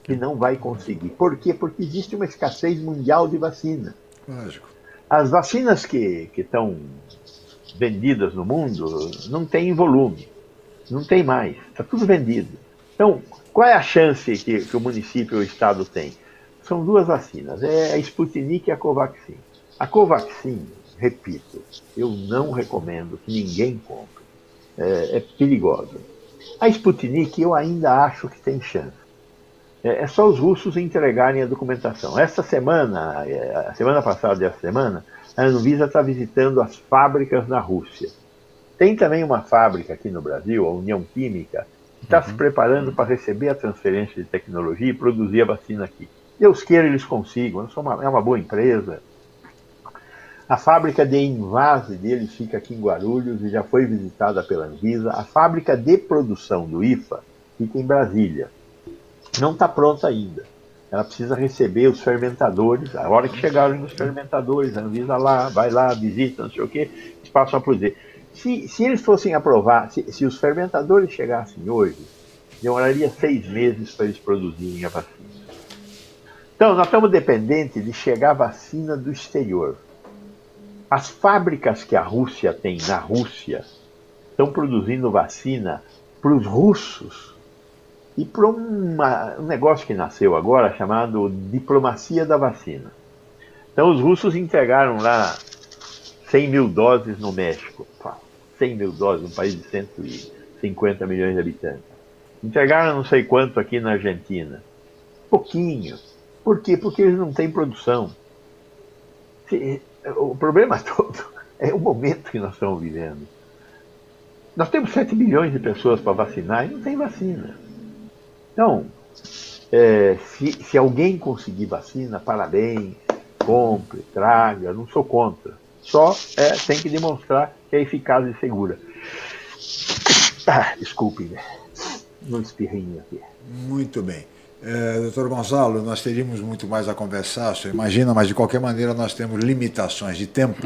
que não vai conseguir. Por quê? Porque existe uma escassez mundial de vacina. Lógico. As vacinas que estão vendidas no mundo não têm volume, não tem mais, está tudo vendido. Então, qual é a chance que, que o município ou o estado tem? São duas vacinas, é a Sputnik e a Covaxin. A Covaxin, repito, eu não recomendo que ninguém compre, é, é perigosa. A Sputnik eu ainda acho que tem chance. É, é só os russos entregarem a documentação. Essa semana, é, a semana passada e essa semana, a Anvisa está visitando as fábricas na Rússia. Tem também uma fábrica aqui no Brasil, a União Química, que está uhum. se preparando para receber a transferência de tecnologia e produzir a vacina aqui. Deus queira eles consigam, é uma boa empresa. A fábrica de invase deles fica aqui em Guarulhos e já foi visitada pela Anvisa. A fábrica de produção do IFA fica em Brasília. Não está pronta ainda. Ela precisa receber os fermentadores. A hora que chegarem os fermentadores, a Anvisa lá, vai lá, visita, não sei o quê, eles passam a produzir. Se, se eles fossem aprovar, se, se os fermentadores chegassem hoje, demoraria seis meses para eles produzirem a vacina. Então, nós estamos dependentes de chegar vacina do exterior. As fábricas que a Rússia tem na Rússia estão produzindo vacina para os russos e para um negócio que nasceu agora chamado diplomacia da vacina. Então, os russos entregaram lá 100 mil doses no México. 100 mil doses, um país de 150 milhões de habitantes. Entregaram não sei quanto aqui na Argentina. Pouquinho. Por quê? Porque eles não têm produção. O problema todo é o momento que nós estamos vivendo. Nós temos 7 milhões de pessoas para vacinar e não tem vacina. Então, é, se, se alguém conseguir vacina, parabéns, compre, traga, não sou contra. Só é, tem que demonstrar que é eficaz e segura. Ah, desculpe, né? Um espirrinho aqui. Muito bem. É, doutor Gonzalo, nós teríamos muito mais a conversar, você imagina, mas de qualquer maneira nós temos limitações de tempo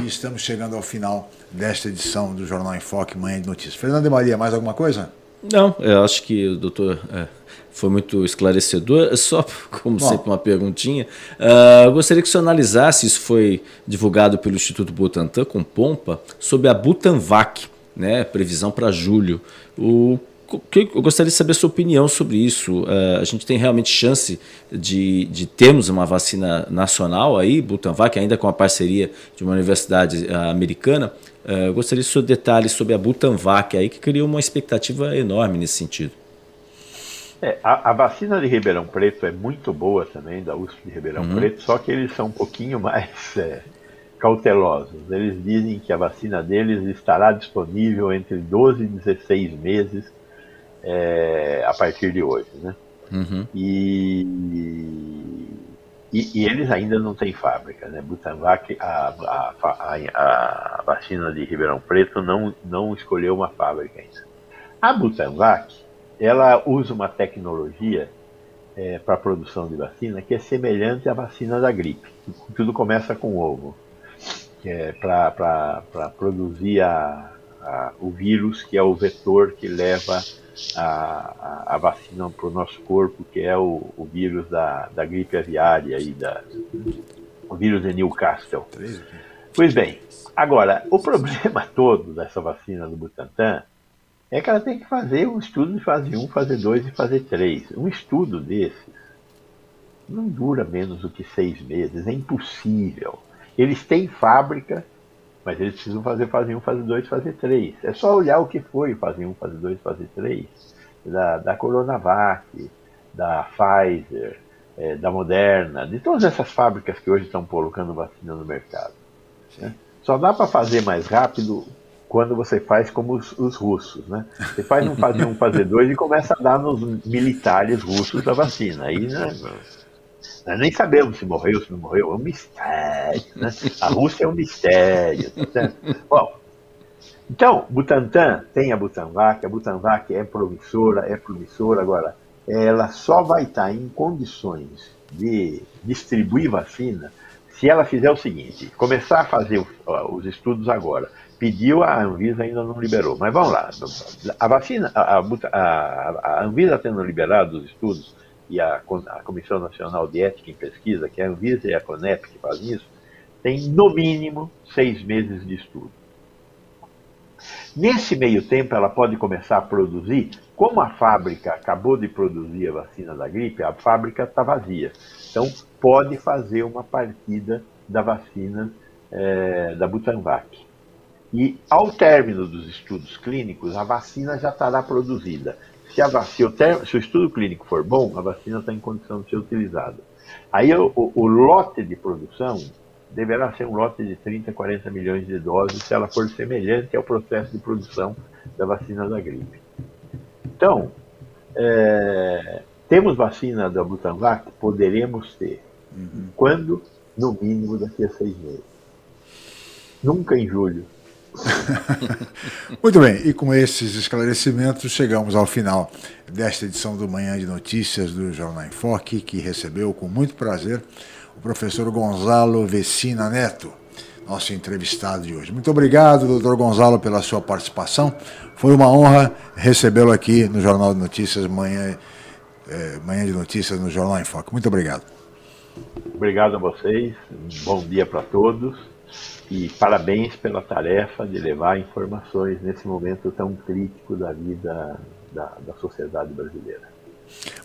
e estamos chegando ao final desta edição do Jornal em Foque, Manhã de Notícias. Fernando e Maria, mais alguma coisa? Não, eu acho que o doutor é, foi muito esclarecedor. Só, como Bom. sempre, uma perguntinha. Uh, eu gostaria que o senhor analisasse, isso foi divulgado pelo Instituto Butantan com pompa, sobre a Butanvac, né, previsão para julho. O eu gostaria de saber a sua opinião sobre isso. Uh, a gente tem realmente chance de, de termos uma vacina nacional aí, Butanvac, ainda com a parceria de uma universidade uh, americana. Uh, eu gostaria de seu detalhes sobre a Butanvac aí, que criou uma expectativa enorme nesse sentido. É, a, a, vacina de Ribeirão Preto é muito boa também, da USP de Ribeirão uhum. Preto, só que eles são um pouquinho mais é, cautelosos. Eles dizem que a vacina deles estará disponível entre 12 e 16 meses é, a partir de hoje. Né? Uhum. E, e, e, eles ainda não têm fábrica. Né? Butanvac, a, a, a, a, vacina de Ribeirão Preto, não, não escolheu uma fábrica ainda. A Butanvac, ela usa uma tecnologia é, para produção de vacina que é semelhante à vacina da gripe. Tudo começa com ovo, é para produzir a, a, o vírus, que é o vetor que leva a, a, vacina para o nosso corpo, que é o, o vírus da, da gripe aviária e da, o vírus de Newcastle. Pois bem, agora, o problema todo dessa vacina do Butantan é que ela tem que fazer um estudo de fase 1, fase 2 e fase 3. Um estudo desses não dura menos do que seis meses, é impossível. Eles têm fábrica mas eles precisam fazer fase 1, fase 2, fase 3. É só olhar o que foi fase 1, fase 2, fase 3, da, da Coronavac, da Pfizer, é, da Moderna, de todas essas fábricas que hoje estão colocando vacina no mercado. Né? Só dá para fazer mais rápido quando você faz como os, os, russos, né? Você faz um fase 1, fase 2 e começa a dar nos militares russos a vacina. Aí, né? Nós nem sabemos se morreu, se não morreu, é um mistério. Né? A Rússia é um mistério. Tá Bom, então, Butantan tem a Butanvac, a Butanvac é promissora, é promissora, agora, ela só vai estar em condições de distribuir vacina se ela fizer o seguinte, começar a fazer os estudos agora, pediu, a Anvisa ainda não liberou, mas vamos lá, a vacina, a, a, a Anvisa tendo liberado os estudos, e a, a Comissão Nacional de Ética em Pesquisa, que é a Anvisa e a CONEP que fazem isso, tem no mínimo seis meses de estudo. Nesse meio tempo, ela pode começar a produzir. Como a fábrica acabou de produzir a vacina da gripe, a fábrica está vazia. Então, pode fazer uma partida da vacina é, da Butanvac. E ao término dos estudos clínicos, a vacina já estará produzida. Se, a, se, o, ter, se o estudo clínico for bom, a vacina está em condição de ser utilizada. Aí o, o, o lote de produção deverá ser um lote de 30, 40 milhões de doses se ela for semelhante ao processo de produção da vacina da gripe. Então, é, temos vacina da Butanvac? Poderemos ter. Uhum. Quando? No mínimo daqui a seis meses. Nunca em julho. Muito bem, e com esses esclarecimentos chegamos ao final desta edição do Manhã de Notícias do Jornal em Foque, que recebeu com muito prazer o professor Gonzalo Vecina Neto, nosso entrevistado de hoje. Muito obrigado, doutor Gonzalo, pela sua participação. Foi uma honra recebê-lo aqui no Jornal de Notícias, Manhã, é, Manhã de Notícias no Jornal em Foque. Muito obrigado. Obrigado a vocês, bom dia para todos e parabéns pela tarefa de levar informações nesse momento tão crítico da vida da, da sociedade brasileira.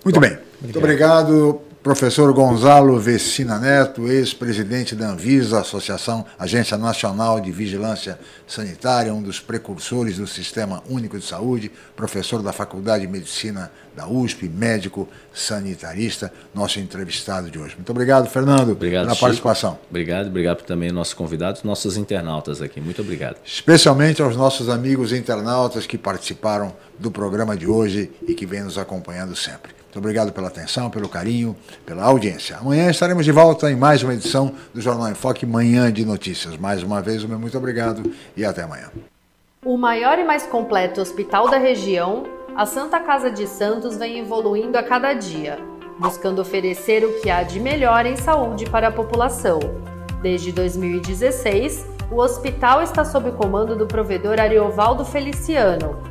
Muito bem, muito obrigado. Professor Gonzalo Vecina Neto, ex-presidente da Anvisa, Associação Agência Nacional de Vigilância Sanitária, um dos precursores do Sistema Único de Saúde, professor da Faculdade de Medicina da USP, médico sanitarista, nosso entrevistado de hoje. Muito obrigado, Fernando, obrigado, pela Chico. participação. Obrigado, obrigado também aos nossos convidados, nossos internautas aqui. Muito obrigado. Especialmente aos nossos amigos internautas que participaram do programa de hoje e que vêm nos acompanhando sempre. Muito obrigado pela atenção, pelo carinho, pela audiência. Amanhã estaremos de volta em mais uma edição do Jornal em Foque, Manhã de Notícias. Mais uma vez, o meu muito obrigado e até amanhã. O maior e mais completo hospital da região, a Santa Casa de Santos vem evoluindo a cada dia, buscando oferecer o que há de melhor em saúde para a população. Desde 2016, o hospital está sob o comando do provedor Ariovaldo Feliciano,